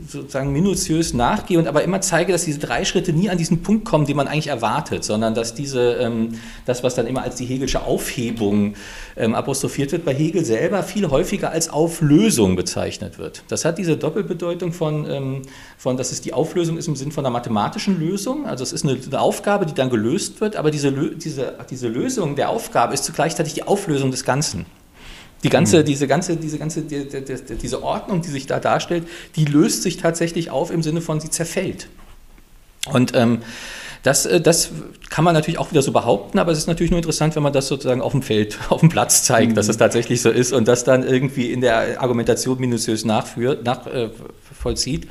sozusagen minutiös nachgehe und aber immer zeige, dass diese drei Schritte nie an diesen Punkt kommen, den man eigentlich erwartet, sondern dass diese, ähm, das, was dann immer als die Hegelische Aufhebung ähm, apostrophiert wird, bei Hegel selber viel häufiger als Auflösung bezeichnet wird. Das hat diese Doppelbedeutung von, ähm, von dass es die Auflösung ist im Sinn von einer mathematischen Lösung. Also es ist eine, eine Aufgabe, die dann gelöst wird, aber diese, diese, diese Lösung der Aufgabe ist zugleichzeitig die Auflösung des Ganzen. Die ganze, mhm. diese ganze, diese ganze, die, die, die, diese Ordnung, die sich da darstellt, die löst sich tatsächlich auf im Sinne von, sie zerfällt. Und ähm, das, äh, das kann man natürlich auch wieder so behaupten, aber es ist natürlich nur interessant, wenn man das sozusagen auf dem Feld, auf dem Platz zeigt, mhm. dass es tatsächlich so ist und das dann irgendwie in der Argumentation minutiös nachführt, nachvollzieht. Äh,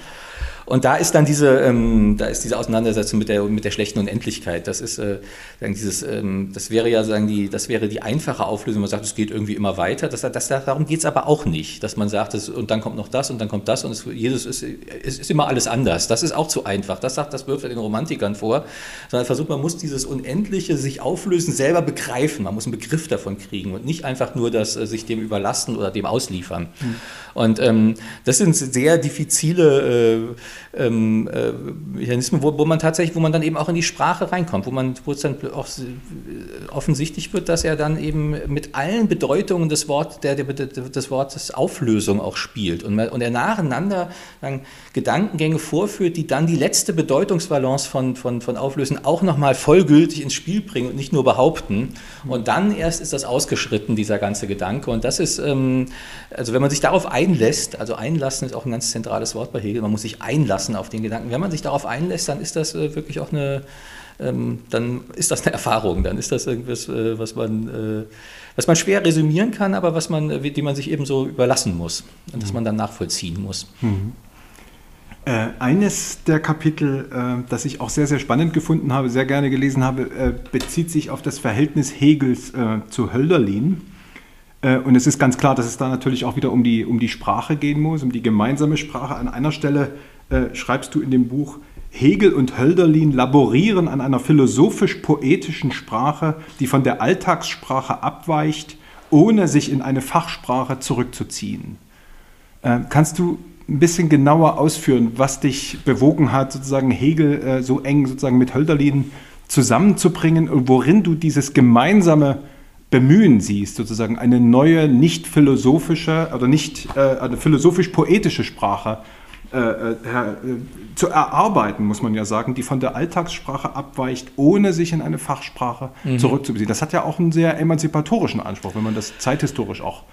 Und da ist dann diese, ähm, da ist diese Auseinandersetzung mit der, mit der schlechten Unendlichkeit. Das ist, äh, dieses, ähm, das wäre ja sagen die, das wäre die einfache Auflösung. Man sagt, es geht irgendwie immer weiter. Das, das, darum geht es aber auch nicht, dass man sagt, das, und dann kommt noch das und dann kommt das und es, jedes ist, es ist immer alles anders. Das ist auch zu einfach. Das sagt, das wirft er den Romantikern vor, sondern versucht, man muss dieses Unendliche sich auflösen, selber begreifen. Man muss einen Begriff davon kriegen und nicht einfach nur das äh, sich dem überlassen oder dem ausliefern. Mhm. Und ähm, das sind sehr diffizile äh, ähm, äh, Mechanismen, wo, wo, man tatsächlich, wo man dann eben auch in die Sprache reinkommt, wo man, wo es dann auch offensichtlich wird, dass er dann eben mit allen Bedeutungen des, Wort, der, der, des Wortes Auflösung auch spielt und, und er nacheinander dann Gedankengänge vorführt, die dann die letzte Bedeutungsbalance von, von, von Auflösen auch nochmal vollgültig ins Spiel bringen und nicht nur behaupten. Und dann erst ist das ausgeschritten, dieser ganze Gedanke. Und das ist, ähm, also wenn man sich darauf einlässt, also einlassen ist auch ein ganz zentrales Wort bei Hegel, man muss sich einlassen auf den Gedanken. Wenn man sich darauf einlässt, dann ist das äh, wirklich auch eine, ähm, dann ist das eine Erfahrung, dann ist das irgendwas, äh, was man, äh, was man schwer resümieren kann, aber was man, die man sich eben so überlassen muss und das mhm. man dann nachvollziehen muss. Mhm. Äh, eines der Kapitel, äh, das ich auch sehr, sehr spannend gefunden habe, sehr gerne gelesen habe, äh, bezieht sich auf das Verhältnis Hegels zu Hölderlin. Und es ist ganz klar, dass es da natürlich auch wieder um die, um die Sprache gehen muss, um die gemeinsame Sprache. An einer Stelle äh, schreibst du in dem Buch, Hegel und Hölderlin laborieren an einer philosophisch-poetischen Sprache, die von der Alltagssprache abweicht, ohne sich in eine Fachsprache zurückzuziehen. Kannst du ein bisschen genauer ausführen, was dich bewogen hat, sozusagen Hegel äh, so eng sozusagen mit Hölderlin zusammenzubringen und worin du dieses gemeinsame Bemühen siehst, sozusagen eine neue, nicht philosophische oder nicht äh, philosophisch-poetische Sprache äh, äh, zu erarbeiten, muss man ja sagen, die von der Alltagssprache abweicht, ohne sich in eine Fachsprache mhm. zurückzubeziehen. Das hat ja auch einen sehr emanzipatorischen Anspruch, wenn man das zeithistorisch auch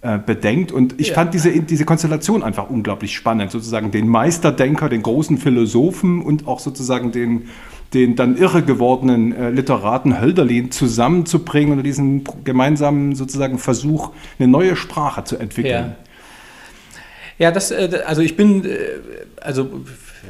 äh, bedenkt. Und ich ja. fand diese, diese Konstellation einfach unglaublich spannend, sozusagen den Meisterdenker, den großen Philosophen und auch sozusagen den, den dann irre gewordenen äh, Literaten Hölderlin zusammenzubringen und diesen gemeinsamen sozusagen Versuch, eine neue Sprache zu entwickeln. Ja, ja das, äh, also ich bin, äh, also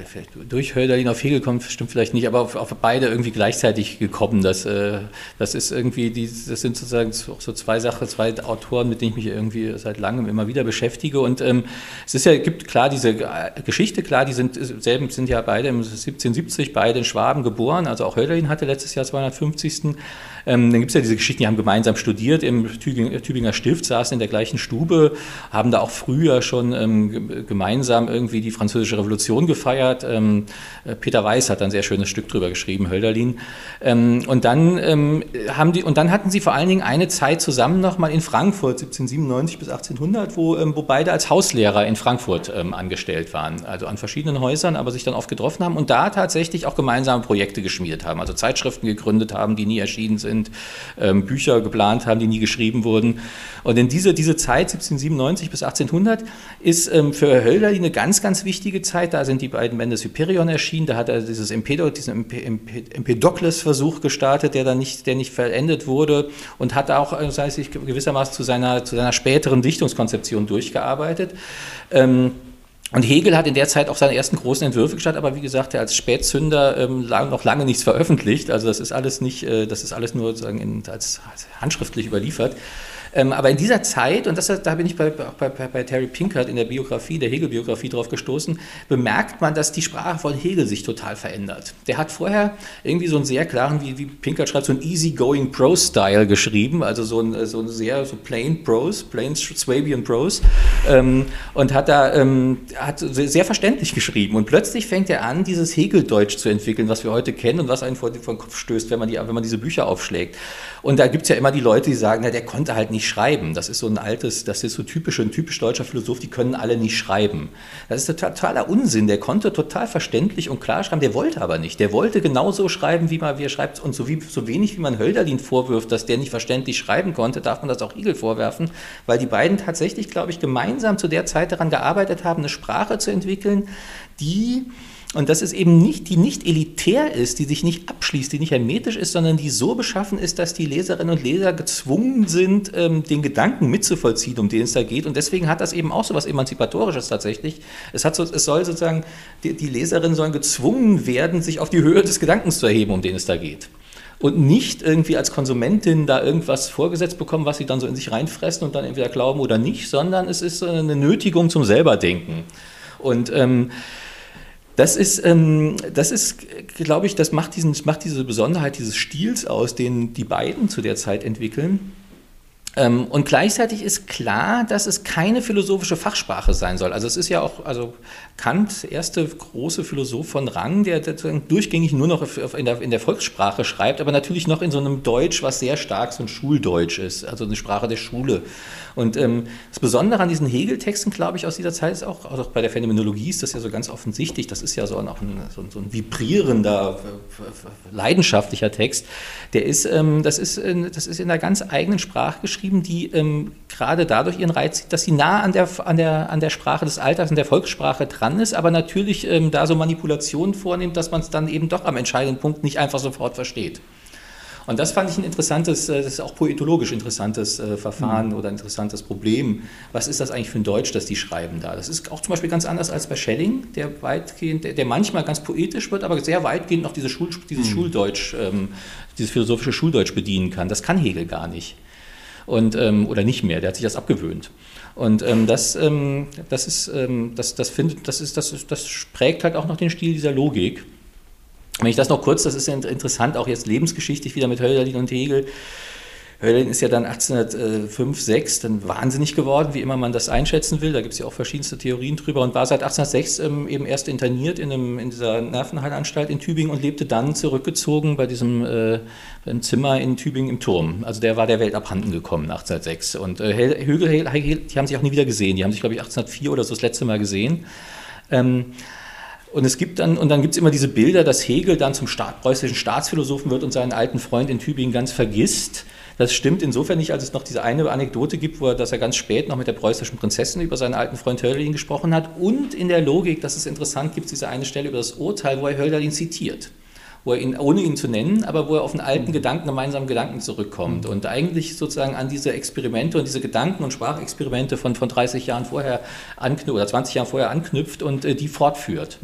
vielleicht durch Hölderlin auf Hegel kommt, stimmt vielleicht nicht, aber auf, auf beide irgendwie gleichzeitig gekommen. Das, äh, das ist irgendwie, die, das sind sozusagen auch so zwei Sachen, zwei Autoren, mit denen ich mich irgendwie seit langem immer wieder beschäftige. Und ähm, es ist ja, gibt klar diese Geschichte, klar, die sind selben sind ja beide im 1770 beide in Schwaben geboren. Also auch Hölderlin hatte letztes Jahr 250. Ähm, dann gibt es ja diese Geschichten, die haben gemeinsam studiert im Tübinger, Tübinger Stift, saßen in der gleichen Stube, haben da auch früher schon ähm, gemeinsam irgendwie die französische Revolution gefeiert. Ähm, äh, Peter Weiß hat ein sehr schönes Stück drüber geschrieben, Hölderlin. Ähm, und dann ähm, haben die, und dann hatten sie vor allen Dingen eine Zeit zusammen nochmal in Frankfurt, 1797 bis 1800, wo, ähm, wo beide als Hauslehrer in Frankfurt angestellt waren, also an verschiedenen Häusern, aber sich dann oft getroffen haben und da tatsächlich auch gemeinsame Projekte geschmiedet haben, also Zeitschriften gegründet haben, die nie erschienen sind sind, ähm, Bücher geplant haben, die nie geschrieben wurden. Und in diese, diese Zeit, 1797 bis 1800, ist ähm, für Hölderlin eine ganz, ganz wichtige Zeit. Da sind die beiden Bände Hyperion erschienen. Da hat er dieses Empedok, diesen Empedokles-Versuch gestartet, der dann nicht, der nicht verendet wurde und hat auch, äh, das heißt, sich gewissermaßen zu seiner, zu seiner späteren Dichtungskonzeption durchgearbeitet. Ähm, und Hegel hat in der Zeit auch seine ersten großen Entwürfe gestartet, aber wie gesagt, er als Spätzünder ähm, lang, noch lange nichts veröffentlicht. Also das ist alles nicht, äh, das ist alles nur sozusagen in, als, als handschriftlich überliefert. Ähm, aber in dieser Zeit, und das, da bin ich bei, bei, bei, Terry Pinkert in der Biografie, der Hegel-Biografie drauf gestoßen, bemerkt man, dass die Sprache von Hegel sich total verändert. Der hat vorher irgendwie so einen sehr klaren, wie, wie Pinkert schreibt, so einen easygoing Prose-Style geschrieben, also so ein, so ein sehr so plain Prose, plain Swabian Prose, ähm, und hat da ähm, hat sehr verständlich geschrieben. Und plötzlich fängt er an, dieses Hegel-Deutsch zu entwickeln, was wir heute kennen und was einen vor, vor den Kopf stößt, wenn man, die, wenn man diese Bücher aufschlägt. Und da gibt es ja immer die Leute, die sagen, na, der konnte halt nicht schreiben. Das ist so ein altes, das ist so typisch, ein typisch deutscher Philosoph, die können alle nicht schreiben. Das ist totaler Unsinn. Der konnte total verständlich und klar schreiben, der wollte aber nicht. Der wollte genauso schreiben, wie man wie er schreibt. Und so, wie, so wenig, wie man Hölderlin vorwirft, dass der nicht verständlich schreiben konnte, darf man das auch Igel vorwerfen, weil die beiden tatsächlich, glaube ich, gemeinsam zu der Zeit daran gearbeitet haben, eine Sprache zu entwickeln, die Und das ist eben nicht, die nicht elitär ist, die sich nicht abschließt, die nicht hermetisch ist, sondern die so beschaffen ist, dass die Leserinnen und Leser gezwungen sind, ähm, den Gedanken mitzuvollziehen, um den es da geht. Und deswegen hat das eben auch so was Emanzipatorisches tatsächlich. Es, hat so, es soll sozusagen, die, die Leserinnen sollen gezwungen werden, sich auf die Höhe des Gedankens zu erheben, um den es da geht und nicht irgendwie als Konsumentin da irgendwas vorgesetzt bekommen, was sie dann so in sich reinfressen und dann entweder glauben oder nicht, sondern es ist eine Nötigung zum selberdenken. Und ähm, das ist, ähm, das ist, glaube ich, das macht, diesen, macht diese Besonderheit dieses Stils aus, den die beiden zu der Zeit entwickeln. Ähm, und gleichzeitig ist klar, dass es keine philosophische Fachsprache sein soll. Also es ist ja auch, also Kant, erste große Philosoph von Rang, der durchgängig nur noch in der, in der Volkssprache schreibt, aber natürlich noch in so einem Deutsch, was sehr stark so ein Schuldeutsch ist, also eine Sprache der Schule. Und ähm, das Besondere an diesen Hegel-Texten, glaube ich, aus dieser Zeit ist auch, auch bei der Phänomenologie ist das ja so ganz offensichtlich, das ist ja so, ein, so, ein, so ein vibrierender, leidenschaftlicher Text, der ist, ähm, das, ist in, das ist in einer ganz eigenen Sprache geschrieben, die ähm, gerade dadurch ihren Reiz zieht, dass sie nah an der, an, der, an der Sprache des Alltags, an der Volkssprache dran ist, aber natürlich ähm, da so Manipulationen vornimmt, dass man es dann eben doch am entscheidenden Punkt nicht einfach sofort versteht. Und das fand ich ein interessantes, äh, das ist auch poetologisch interessantes äh, Verfahren mhm. oder interessantes Problem. Was ist das eigentlich für ein Deutsch, das die schreiben da? Das ist auch zum Beispiel ganz anders als bei Schelling, der weitgehend, der, der manchmal ganz poetisch wird, aber sehr weitgehend noch diese Schul, dieses mhm. Schuldeutsch, ähm, dieses philosophische Schuldeutsch bedienen kann. Das kann Hegel gar nicht. Und, ähm, oder nicht mehr, der hat sich das abgewöhnt. Und ähm, das, ähm, das, ist, ähm, das, das, findet, das, ist, das, das prägt halt auch noch den Stil dieser Logik. Wenn ich das noch kurz, das ist ja interessant, auch jetzt lebensgeschichtlich wieder mit Hölderlin und Hegel. Hölderlin ist ja dann 1805, 6 dann wahnsinnig geworden, wie immer man das einschätzen will. Da gibt es ja auch verschiedenste Theorien drüber und war seit 1806 ähm, eben erst interniert in, einem, in dieser Nervenheilanstalt in Tübingen und lebte dann zurückgezogen bei diesem äh, Zimmer in Tübingen im Turm. Also der war der Welt abhanden gekommen 1806. Und äh, Hegel, Hegel, die haben sich auch nie wieder gesehen. Die haben sich, glaube ich, 1804 oder so das letzte Mal gesehen. Ähm, und es gibt dann, und dann gibt es immer diese Bilder, dass Hegel dann zum Staat, preußischen Staatsphilosophen wird und seinen alten Freund in Tübingen ganz vergisst. Das stimmt insofern nicht, als es noch diese eine Anekdote gibt, wo er, dass er ganz spät noch mit der preußischen Prinzessin über seinen alten Freund Hölderlin gesprochen hat. Und in der Logik, das ist interessant, gibt es diese eine Stelle über das Urteil, wo er Hölderlin zitiert wo er ihn, ohne ihn zu nennen, aber wo er auf einen alten Gedanken, gemeinsamen Gedanken zurückkommt und eigentlich sozusagen an diese Experimente und diese Gedanken- und Sprachexperimente von, von 30 Jahren vorher anknüpft oder 20 Jahren vorher anknüpft und äh, die fortführt.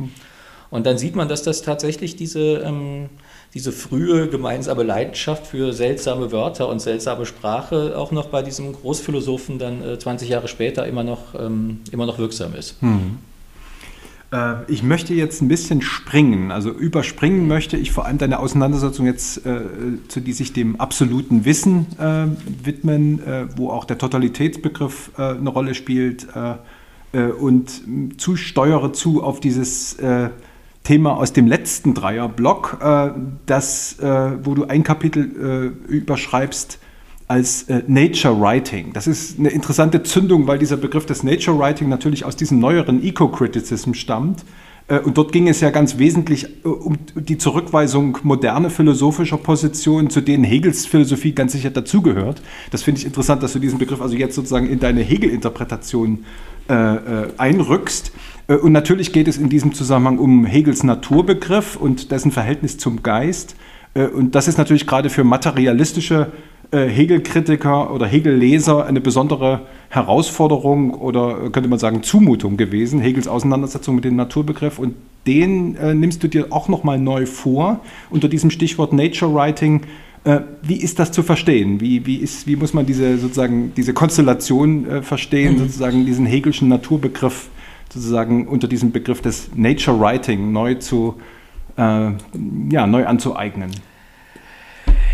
Und dann sieht man, dass das tatsächlich diese, ähm, diese frühe gemeinsame Leidenschaft für seltsame Wörter und seltsame Sprache auch noch bei diesem Großphilosophen dann äh, 20 Jahre später immer noch, ähm, immer noch wirksam ist. Mhm. Äh, ich möchte jetzt ein bisschen springen. Also überspringen möchte ich vor allem deine Auseinandersetzung jetzt, äh, zu die sich dem absoluten Wissen äh, widmen, äh, wo auch der Totalitätsbegriff äh, eine Rolle spielt äh, und zusteuere zu auf dieses Thema aus dem letzten Dreierblock, das, wo du ein Kapitel überschreibst als äh, Nature Writing. Das ist eine interessante Zündung, weil dieser Begriff des Nature Writing natürlich aus diesem neueren Eco-Criticism stammt. Äh, und dort ging es ja ganz wesentlich äh, um die Zurückweisung moderner philosophischer Positionen, zu denen Hegels Philosophie ganz sicher dazugehört. Das finde ich interessant, dass du diesen Begriff also jetzt sozusagen in deine Hegel-Interpretation äh, äh, einrückst. Und natürlich geht es in diesem Zusammenhang um Hegels Naturbegriff und dessen Verhältnis zum Geist. Und das ist natürlich gerade für materialistische äh, Hegel-Kritiker oder Hegel-Leser eine besondere Herausforderung oder könnte man sagen Zumutung gewesen, Hegels Auseinandersetzung mit dem Naturbegriff und den äh, nimmst du dir auch nochmal neu vor unter diesem Stichwort Nature Writing. Äh, wie ist das zu verstehen? Wie, wie, ist, wie muss man diese, sozusagen, diese Konstellation äh, verstehen, mhm. sozusagen diesen Hegelschen Naturbegriff sozusagen unter diesem Begriff des Nature Writing neu zu äh, ja, neu anzueignen?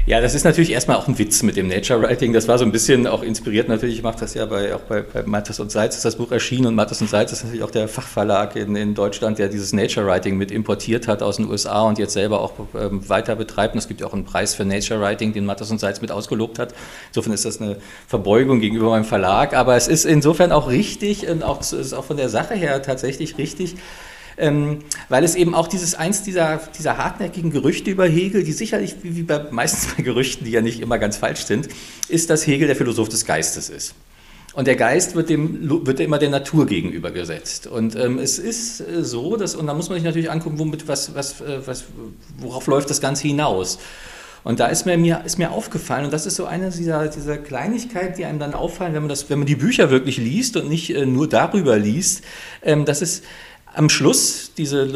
Ja, das ist natürlich erstmal auch ein Witz mit dem Nature Writing. Das war so ein bisschen auch inspiriert natürlich, ich mache das ja bei, auch bei, bei Mattes und Seitz ist das Buch erschienen und Mattes und Seitz ist natürlich auch der Fachverlag in, in Deutschland, der dieses Nature Writing mit importiert hat aus den USA und jetzt selber auch ähm, weiter betreibt. Und es gibt ja auch einen Preis für Nature Writing, den Mattes und Seitz mit ausgelobt hat. Insofern ist das eine Verbeugung gegenüber meinem Verlag, aber es ist insofern auch richtig und auch, ist auch von der Sache her tatsächlich richtig, ähm, weil es eben auch dieses eins dieser, dieser hartnäckigen Gerüchte über Hegel, die sicherlich, wie bei meistens bei Gerüchten, die ja nicht immer ganz falsch sind, ist, dass Hegel der Philosoph des Geistes ist. Und der Geist wird, dem, wird immer der Natur gegenübergesetzt. Und ähm, es ist äh, so, dass, und da muss man sich natürlich angucken, womit, was, was, äh, was, worauf läuft das Ganze hinaus. Und da ist mir, mir, ist mir aufgefallen, und das ist so eine dieser, dieser Kleinigkeiten, die einem dann auffallen, wenn man, das, wenn man die Bücher wirklich liest und nicht äh, nur darüber liest, ähm, dass es am Schluss, diese,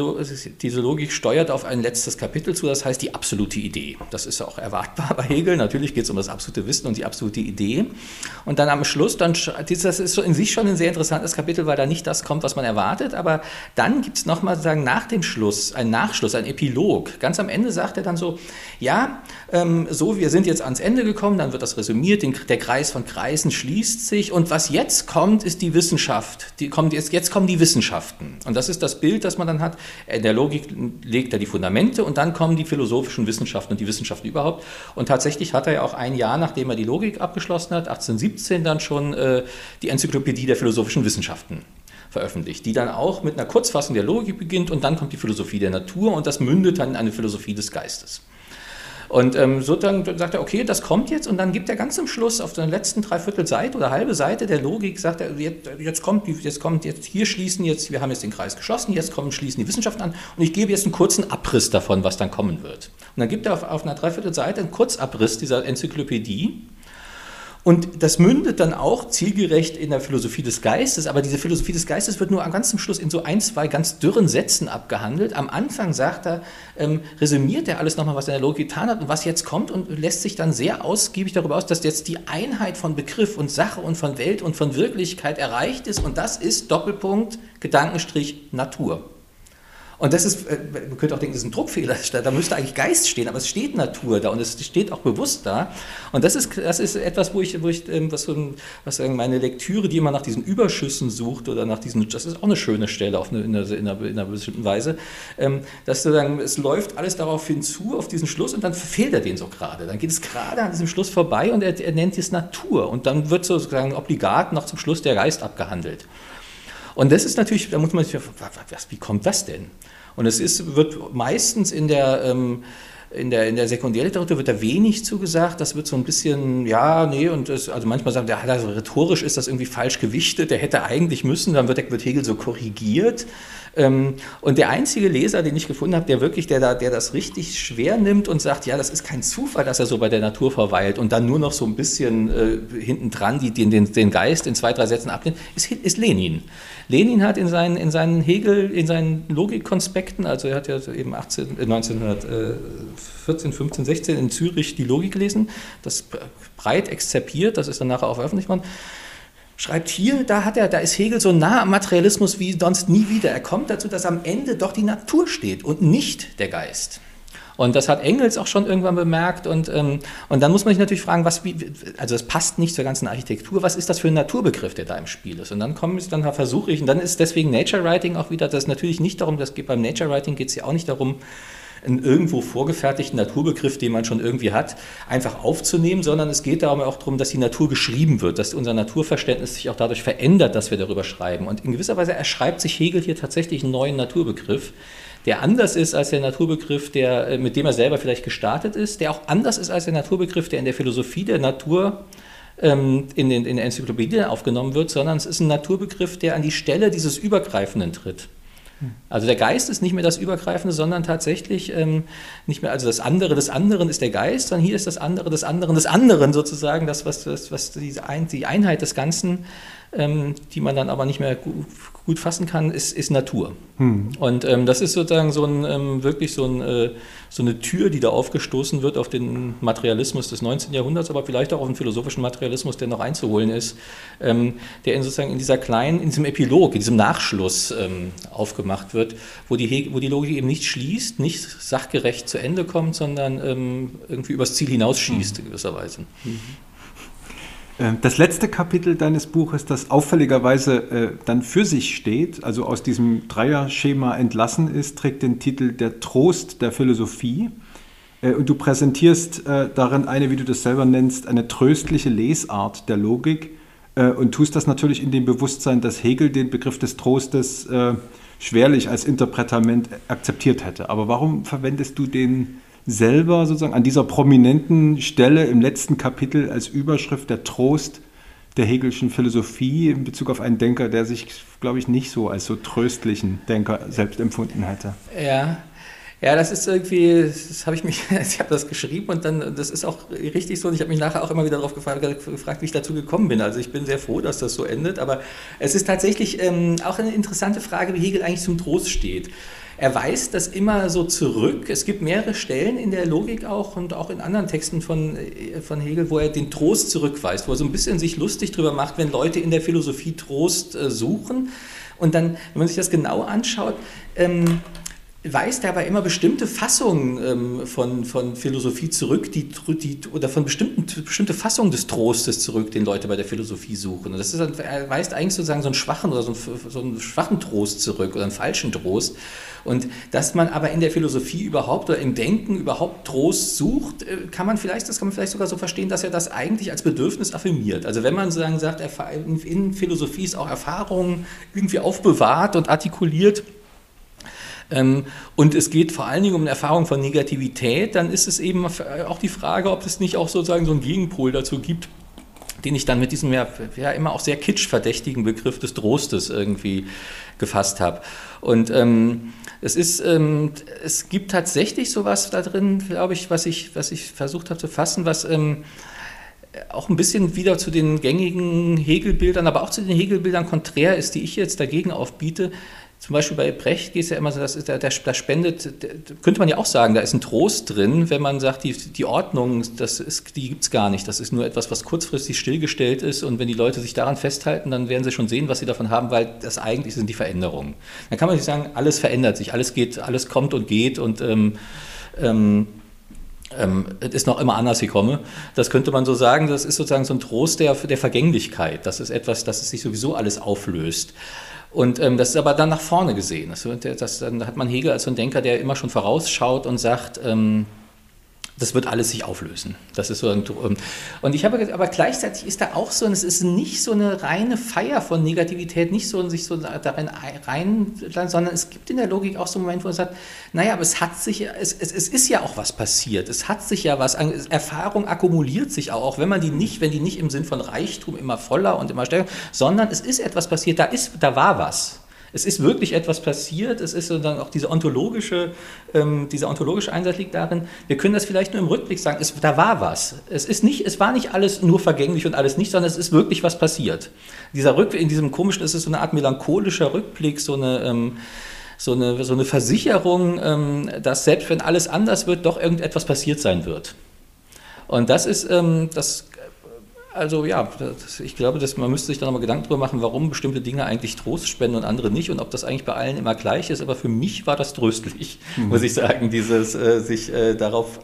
diese Logik steuert auf ein letztes Kapitel zu, das heißt die absolute Idee. Das ist auch erwartbar bei Hegel. Natürlich geht es um das absolute Wissen und die absolute Idee. Und dann am Schluss, dann, das ist in sich schon ein sehr interessantes Kapitel, weil da nicht das kommt, was man erwartet. Aber dann gibt es nochmal sagen, nach dem Schluss, ein Nachschluss, ein Epilog. Ganz am Ende sagt er dann so, ja, ähm, so, wir sind jetzt ans Ende gekommen, dann wird das resümiert, den, der Kreis von Kreisen schließt sich. Und was jetzt kommt, ist die Wissenschaft. Die kommt, jetzt, jetzt kommen die Wissenschaften. Und das das ist das Bild, das man dann hat. In der Logik legt er die Fundamente und dann kommen die philosophischen Wissenschaften und die Wissenschaften überhaupt. Und tatsächlich hat er ja auch ein Jahr, nachdem er die Logik abgeschlossen hat, 1817 dann schon äh, die Enzyklopädie der philosophischen Wissenschaften veröffentlicht, die dann auch mit einer Kurzfassung der Logik beginnt und dann kommt die Philosophie der Natur und das mündet dann in eine Philosophie des Geistes. Und ähm, so dann sagt er, okay, das kommt jetzt. Und dann gibt er ganz am Schluss auf der letzten Dreiviertel Seite oder halbe Seite der Logik, sagt er, jetzt, jetzt kommt, jetzt kommt, jetzt hier schließen jetzt, wir haben jetzt den Kreis geschlossen, jetzt kommen, schließen die Wissenschaften an. Und ich gebe jetzt einen kurzen Abriss davon, was dann kommen wird. Und dann gibt er auf, auf einer Dreiviertel Seite einen Kurzabriss dieser Enzyklopädie und das mündet dann auch zielgerecht in der Philosophie des Geistes, aber diese Philosophie des Geistes wird nur am ganz zum Schluss in so ein, zwei ganz dürren Sätzen abgehandelt. Am Anfang sagt er, ähm, resümiert er alles nochmal, was er in der Logik getan hat und was jetzt kommt und lässt sich dann sehr ausgiebig darüber aus, dass jetzt die Einheit von Begriff und Sache und von Welt und von Wirklichkeit erreicht ist und das ist Doppelpunkt, Gedankenstrich, Natur. Und das ist, äh, man könnte auch denken, das ist ein Druckfehler, da müsste eigentlich Geist stehen, aber es steht Natur da und es steht auch bewusst da. Und das ist, das ist etwas, wo ich, wo ich ähm, was, was meine Lektüre, die immer nach diesen Überschüssen sucht oder nach diesen, das ist auch eine schöne Stelle auf eine, in, einer, in, einer, in einer bestimmten Weise, ähm, dass du dann, es läuft alles darauf hinzu, auf diesen Schluss und dann verfehlt er den so gerade. Dann geht es gerade an diesem Schluss vorbei und er, er nennt es Natur und dann wird sozusagen obligat noch zum Schluss der Geist abgehandelt. Und das ist natürlich, da muss man sich, was, wie kommt das denn? Und es ist, wird meistens in der, ähm, in der, in der Sekundärliteratur wird da wenig zugesagt. Das wird so ein bisschen, ja, nee, und das, also manchmal sagen, ja, also rhetorisch ist das irgendwie falsch gewichtet, der hätte eigentlich müssen, dann wird, wird Hegel so korrigiert. Ähm, und der einzige Leser, den ich gefunden habe, der wirklich, der, da, der das richtig schwer nimmt und sagt, ja, das ist kein Zufall, dass er so bei der Natur verweilt und dann nur noch so ein bisschen äh, hinten dran die, den, den, den Geist in zwei, drei Sätzen ablehnt, ist, ist Lenin. Lenin hat in seinen, in seinen Hegel, in seinen Logikkonspekten, also er hat ja eben 18, 1914, 15, 16 in Zürich die Logik gelesen, das breit exzerpiert, das ist dann nachher auch veröffentlicht worden schreibt hier, da hat er, da ist Hegel so nah am Materialismus wie sonst nie wieder. Er kommt dazu, dass am Ende doch die Natur steht und nicht der Geist. Und das hat Engels auch schon irgendwann bemerkt. Und, ähm, und dann muss man sich natürlich fragen, was, wie, also das passt nicht zur ganzen Architektur. Was ist das für ein Naturbegriff, der da im Spiel ist? Und dann komme ich, dann versuche ich, und dann ist deswegen Nature Writing auch wieder, das natürlich nicht darum, das geht beim Nature Writing geht es ja auch nicht darum, einen irgendwo vorgefertigten Naturbegriff, den man schon irgendwie hat, einfach aufzunehmen, sondern es geht darum auch darum, dass die Natur geschrieben wird, dass unser Naturverständnis sich auch dadurch verändert, dass wir darüber schreiben. Und in gewisser Weise erschreibt sich Hegel hier tatsächlich einen neuen Naturbegriff, der anders ist als der Naturbegriff, der, äh, mit dem er selber vielleicht gestartet ist, der auch anders ist als der Naturbegriff, der in der Philosophie der Natur ähm, in, den, in der Enzyklopädie aufgenommen wird, sondern es ist ein Naturbegriff, der an die Stelle dieses Übergreifenden tritt. Also der Geist ist nicht mehr das Übergreifende, sondern tatsächlich ähm, nicht mehr, also das andere des anderen ist der Geist, sondern hier ist das andere des anderen des anderen sozusagen, das, was, was, was die Einheit des Ganzen ähm, die man dann aber nicht mehr gut, gut fassen kann, ist, ist Natur. Hm. Und ähm, das ist sozusagen so ein, ähm, wirklich so, ein, äh, so, eine Tür, die da aufgestoßen wird auf den Materialismus des 19. Jahrhunderts, aber vielleicht auch auf den philosophischen Materialismus, der noch einzuholen ist, ähm, der in sozusagen in dieser kleinen, in diesem Epilog, in diesem Nachschluss ähm, aufgemacht wird, wo die, wo die Logik eben nicht schließt, nicht sachgerecht zu Ende kommt, sondern ähm, irgendwie übers Ziel hinausschießt, in gewisser Weise. Mhm. Ähm, das letzte Kapitel deines Buches, das auffälligerweise äh, dann für sich steht, also aus diesem Dreierschema entlassen ist, trägt den Titel Der Trost der Philosophie. Äh, und du präsentierst äh, darin eine, wie du das selber nennst, eine tröstliche Lesart der Logik äh, und tust das natürlich in dem Bewusstsein, dass Hegel den Begriff des Trostes äh, schwerlich als Interpretament akzeptiert hätte. Aber warum verwendest du den selber sozusagen an dieser prominenten Stelle im letzten Kapitel als Überschrift der Trost der Hegelschen Philosophie in Bezug auf einen Denker, der sich, glaube ich, nicht so als so tröstlichen Denker selbst empfunden hätte. Ja, ja, das ist irgendwie, das habe ich mich, ich habe das geschrieben und dann, das ist auch richtig so und ich habe mich nachher auch immer wieder darauf gefragt, gefragt, wie ich dazu gekommen bin. Also ich bin sehr froh, dass das so endet, aber es ist tatsächlich ähm, auch eine interessante Frage, wie Hegel eigentlich zum Trost steht. Er weist das immer so zurück. Es gibt mehrere Stellen in der Logik auch und auch in anderen Texten von, äh, von Hegel, wo er den Trost zurückweist, wo er so ein bisschen sich lustig drüber macht, wenn Leute in der Philosophie Trost äh, suchen. Und dann, wenn man sich das genau anschaut, ähm, weist er aber immer bestimmte Fassungen ähm, von, von Philosophie zurück, die, die, oder von bestimmten, bestimmte Fassungen des Trostes zurück, den Leute bei der Philosophie suchen. Und das ist, er weist eigentlich sozusagen so einen schwachen oder so einen, so einen schwachen Trost zurück oder einen falschen Trost. Und dass man aber in der Philosophie überhaupt oder im Denken überhaupt Trost sucht, äh, kann man vielleicht, das kann man vielleicht sogar so verstehen, dass er das eigentlich als Bedürfnis affirmiert. Also wenn man sozusagen sagt, in Philosophie ist auch Erfahrung irgendwie aufbewahrt und artikuliert, und es geht vor allen Dingen um eine Erfahrung von Negativität, dann ist es eben auch die Frage, ob es nicht auch sozusagen so einen Gegenpol dazu gibt, den ich dann mit diesem ja, ja immer auch sehr kitsch-verdächtigen Begriff des Trostes irgendwie gefasst habe. Und ähm, es ist, ähm, es gibt tatsächlich sowas da drin, glaube ich, was ich, was ich versucht habe zu fassen, was ähm, auch ein bisschen wieder zu den gängigen Hegelbildern, aber auch zu den Hegelbildern konträr ist, die ich jetzt dagegen aufbiete, zum Beispiel bei Brecht geht es ja immer so, dass der, der, der spendet, der, könnte man ja auch sagen, da ist ein Trost drin, wenn man sagt, die, die Ordnung, das ist, die gibt es gar nicht. Das ist nur etwas, was kurzfristig stillgestellt ist und wenn die Leute sich daran festhalten, dann werden sie schon sehen, was sie davon haben, weil das eigentlich sind die Veränderungen. Dann kann man nicht sagen, alles verändert sich, alles geht, alles kommt und geht und ähm, ähm, ähm, es ist noch immer anders gekommen. Das könnte man so sagen, das ist sozusagen so ein Trost der, der Vergänglichkeit. Das ist etwas, dass es sich sowieso alles auflöst. Und ähm, das ist aber dann nach vorne gesehen. Das, das, dann hat man Hegel als so ein Denker, der immer schon vorausschaut und sagt, ähm, das wird alles sich auflösen. Das ist so ein, ähm, und ich habe aber gleichzeitig ist da auch so, es ist nicht so eine reine Feier von Negativität, nicht so sich so darin rein, sondern es gibt in der Logik auch so einen Moment, wo man sagt, naja, aber es hat sich, es, es, es ist ja auch was passiert, es hat sich ja was, Erfahrung akkumuliert sich auch, auch wenn man die nicht, wenn die nicht im Sinn von Reichtum immer voller und immer stärker, sondern es ist etwas passiert, da ist, da war was es ist wirklich etwas passiert, es ist dann auch diese ontologische, ähm, dieser ontologische Einsatz liegt darin, wir können das vielleicht nur im Rückblick sagen, es, da war was. Es, ist nicht, es war nicht alles nur vergänglich und alles nicht, sondern es ist wirklich was passiert. Dieser Rückblick, in diesem komischen, es ist so eine Art melancholischer Rückblick, so eine, ähm, so eine, so eine Versicherung, ähm, dass selbst wenn alles anders wird, doch irgendetwas passiert sein wird. Und das ist, ähm, das also ja, das, ich glaube, dass man müsste sich da nochmal Gedanken darüber machen, warum bestimmte Dinge eigentlich Trost spenden und andere nicht und ob das eigentlich bei allen immer gleich ist. Aber für mich war das tröstlich, mhm. muss ich sagen, dieses äh, sich äh, darauf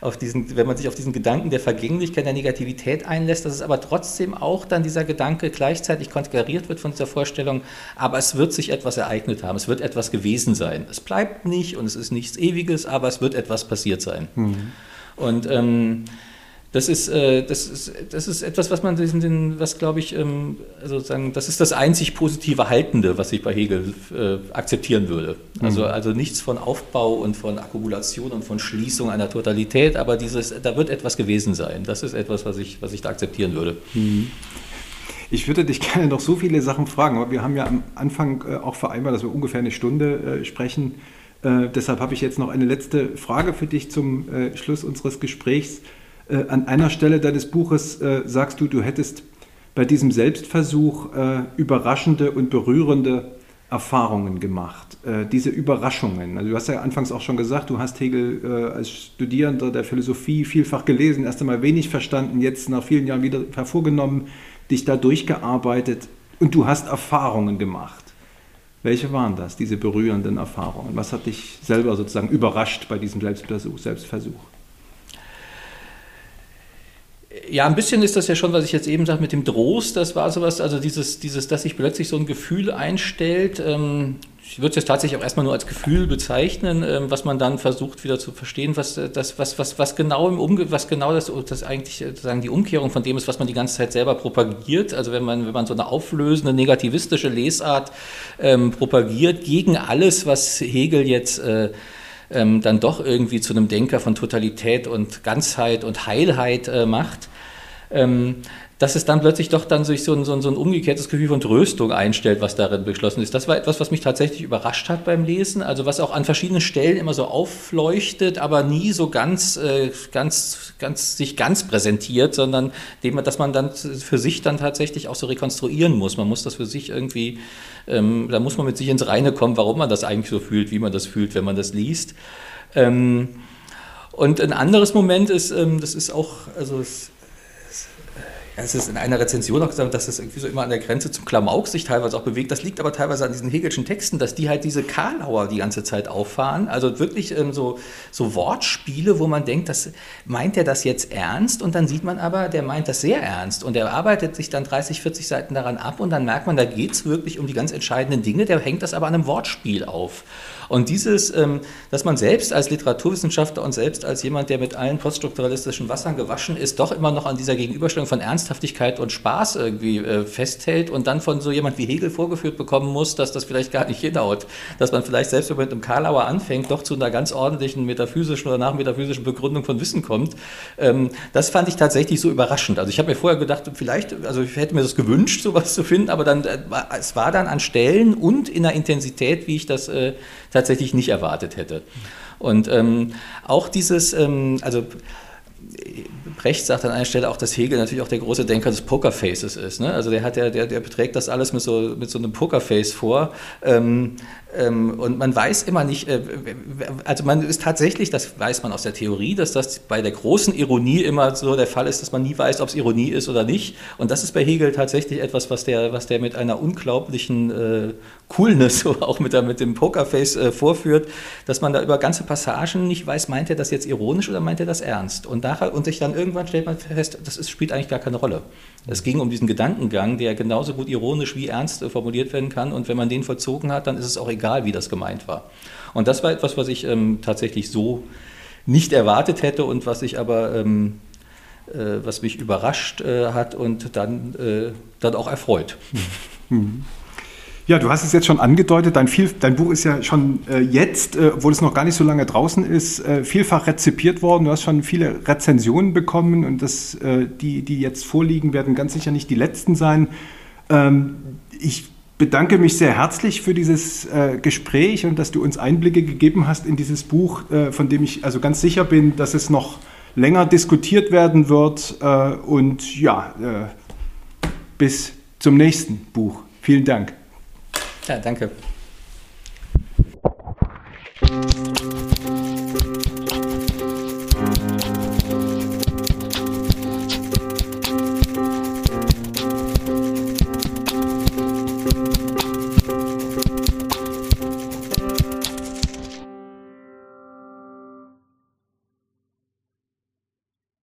auf diesen, wenn man sich auf diesen Gedanken der Vergänglichkeit, der Negativität einlässt, dass es aber trotzdem auch dann dieser Gedanke gleichzeitig konterkariert wird von dieser Vorstellung, aber es wird sich etwas ereignet haben, es wird etwas gewesen sein. Es bleibt nicht und es ist nichts Ewiges, aber es wird etwas passiert sein. Mhm. Und ähm, das ist, äh, das ist, das ist etwas, was man, diesen, was glaube ich, ähm, also sagen, das ist das einzig positive Haltende, was ich bei Hegel äh, akzeptieren würde. Also, mhm. also nichts von Aufbau und von Akkumulation und von Schließung einer Totalität, aber dieses, da wird etwas gewesen sein. Das ist etwas, was ich, was ich da akzeptieren würde. Mhm. Ich würde dich gerne noch so viele Sachen fragen, aber wir haben ja am Anfang äh, auch vereinbart, dass wir ungefähr eine Stunde äh, sprechen. Äh, deshalb habe ich jetzt noch eine letzte Frage für dich zum Schluss unseres Gesprächs. Äh, an einer Stelle deines Buches äh, sagst du, du hättest bei diesem Selbstversuch äh, überraschende und berührende Erfahrungen gemacht. Äh, diese Überraschungen. Also du hast ja anfangs auch schon gesagt, du hast Hegel äh, als Studierender der Philosophie vielfach gelesen, erst einmal wenig verstanden, jetzt nach vielen Jahren wieder hervorgenommen, dich da durchgearbeitet und du hast Erfahrungen gemacht. Welche waren das, diese berührenden Erfahrungen? Was hat dich selber sozusagen überrascht bei diesem Selbstversuch? Selbstversuch? Ja, ein bisschen ist das ja schon, was ich jetzt eben sage mit dem Trost. Das war sowas, also dieses, dieses, dass sich plötzlich so ein Gefühl einstellt. Ähm, ich würde es jetzt tatsächlich auch erstmal nur als Gefühl bezeichnen, ähm, was man dann versucht wieder zu verstehen, was, äh, das, was, was, was genau im Umge was genau das, das eigentlich äh, sozusagen die Umkehrung von dem ist, was man die ganze Zeit selber propagiert. Also wenn man, wenn man so eine auflösende, negativistische Lesart ähm, propagiert gegen alles, was Hegel jetzt äh, ähm, dann doch irgendwie zu einem Denker von Totalität und Ganzheit und Heilheit äh, macht, ähm, dass es dann plötzlich doch dann sich so ein, so, ein, so ein umgekehrtes Gefühl von Tröstung einstellt, was darin beschlossen ist. Das war etwas, was mich tatsächlich überrascht hat beim Lesen, also was auch an verschiedenen Stellen immer so aufleuchtet, aber nie so ganz, äh, ganz, ganz, sich ganz präsentiert, sondern dem, dass man dann für sich dann tatsächlich auch so rekonstruieren muss. Man muss das für sich irgendwie, ähm, da muss man mit sich ins Reine kommen, warum man das eigentlich so fühlt, wie man das fühlt, wenn man das liest. Ähm, und ein anderes Moment ist, ähm, das ist auch, also es es ist in einer Rezension auch gesagt, dass es irgendwie so immer an der Grenze zum Klamauk sich teilweise auch bewegt. Das liegt aber teilweise an diesen Hegelschen Texten, dass die halt diese Karlauer die ganze Zeit auffahren. Also wirklich ähm, so, so Wortspiele, wo man denkt, das, meint er das jetzt ernst? Und dann sieht man aber, der meint das sehr ernst. Und er arbeitet sich dann 30, 40 Seiten daran ab und dann merkt man, da geht es wirklich um die ganz entscheidenden Dinge. Der hängt das aber an einem Wortspiel auf. Und dieses, ähm, dass man selbst als Literaturwissenschaftler und selbst als jemand, der mit allen poststrukturalistischen Wassern gewaschen ist, doch immer noch an dieser Gegenüberstellung von Ernsthaftigkeit und Spaß irgendwie äh, festhält und dann von so jemand wie Hegel vorgeführt bekommen muss, dass das vielleicht gar nicht hinhaut. Dass man vielleicht selbst, wenn man mit einem Karlauer anfängt, doch zu einer ganz ordentlichen metaphysischen oder nachmetaphysischen Begründung von Wissen kommt. Ähm, das fand ich tatsächlich so überraschend. Also ich habe mir vorher gedacht, vielleicht, also ich hätte mir das gewünscht, sowas zu finden, aber dann, äh, es war dann an Stellen und in der Intensität, wie ich das äh, tatsächlich nicht erwartet hätte. Und ähm, auch dieses, ähm, also Brecht sagt an einer Stelle auch, dass Hegel natürlich auch der große Denker des Pokerfaces ist. Ne? Also der hat der, der, der beträgt das alles mit so, mit so einem Pokerface vor. Ähm, und man weiß immer nicht, äh, also man ist tatsächlich, das weiß man aus der Theorie, dass das bei der großen Ironie immer so der Fall ist, dass man nie weiß, ob es Ironie ist oder nicht. Und das ist bei Hegel tatsächlich etwas, was der, was der mit einer unglaublichen äh, Coolness auch mit, der, mit dem Pokerface äh, vorführt, dass man da über ganze Passagen nicht weiß, meint er das jetzt ironisch oder meint er das ernst? Und, nachher, und sich dann irgendwann stellt man fest, das ist, spielt eigentlich gar keine Rolle. Es ging um diesen Gedankengang, der genauso gut ironisch wie ernst äh, formuliert werden kann. Und wenn man den vollzogen hat, dann ist es auch egal, wie das gemeint war. Und das war etwas, was ich ähm, tatsächlich so nicht erwartet hätte und was ich aber, ähm, äh, was mich überrascht äh, hat und dann, äh, dann auch erfreut. Ja, du hast es jetzt schon angedeutet, dein, viel, dein Buch ist ja schon äh, jetzt, äh, obwohl es noch gar nicht so lange draußen ist, äh, vielfach rezipiert worden. Du hast schon viele Rezensionen bekommen und das, äh, die, die jetzt vorliegen, werden ganz sicher nicht die letzten sein. Ähm, ich bedanke mich sehr herzlich für dieses äh, Gespräch und dass du uns Einblicke gegeben hast in dieses Buch, äh, von dem ich also ganz sicher bin, dass es noch länger diskutiert werden wird. und ja, bis zum nächsten Buch. Vielen Dank. Ja, danke.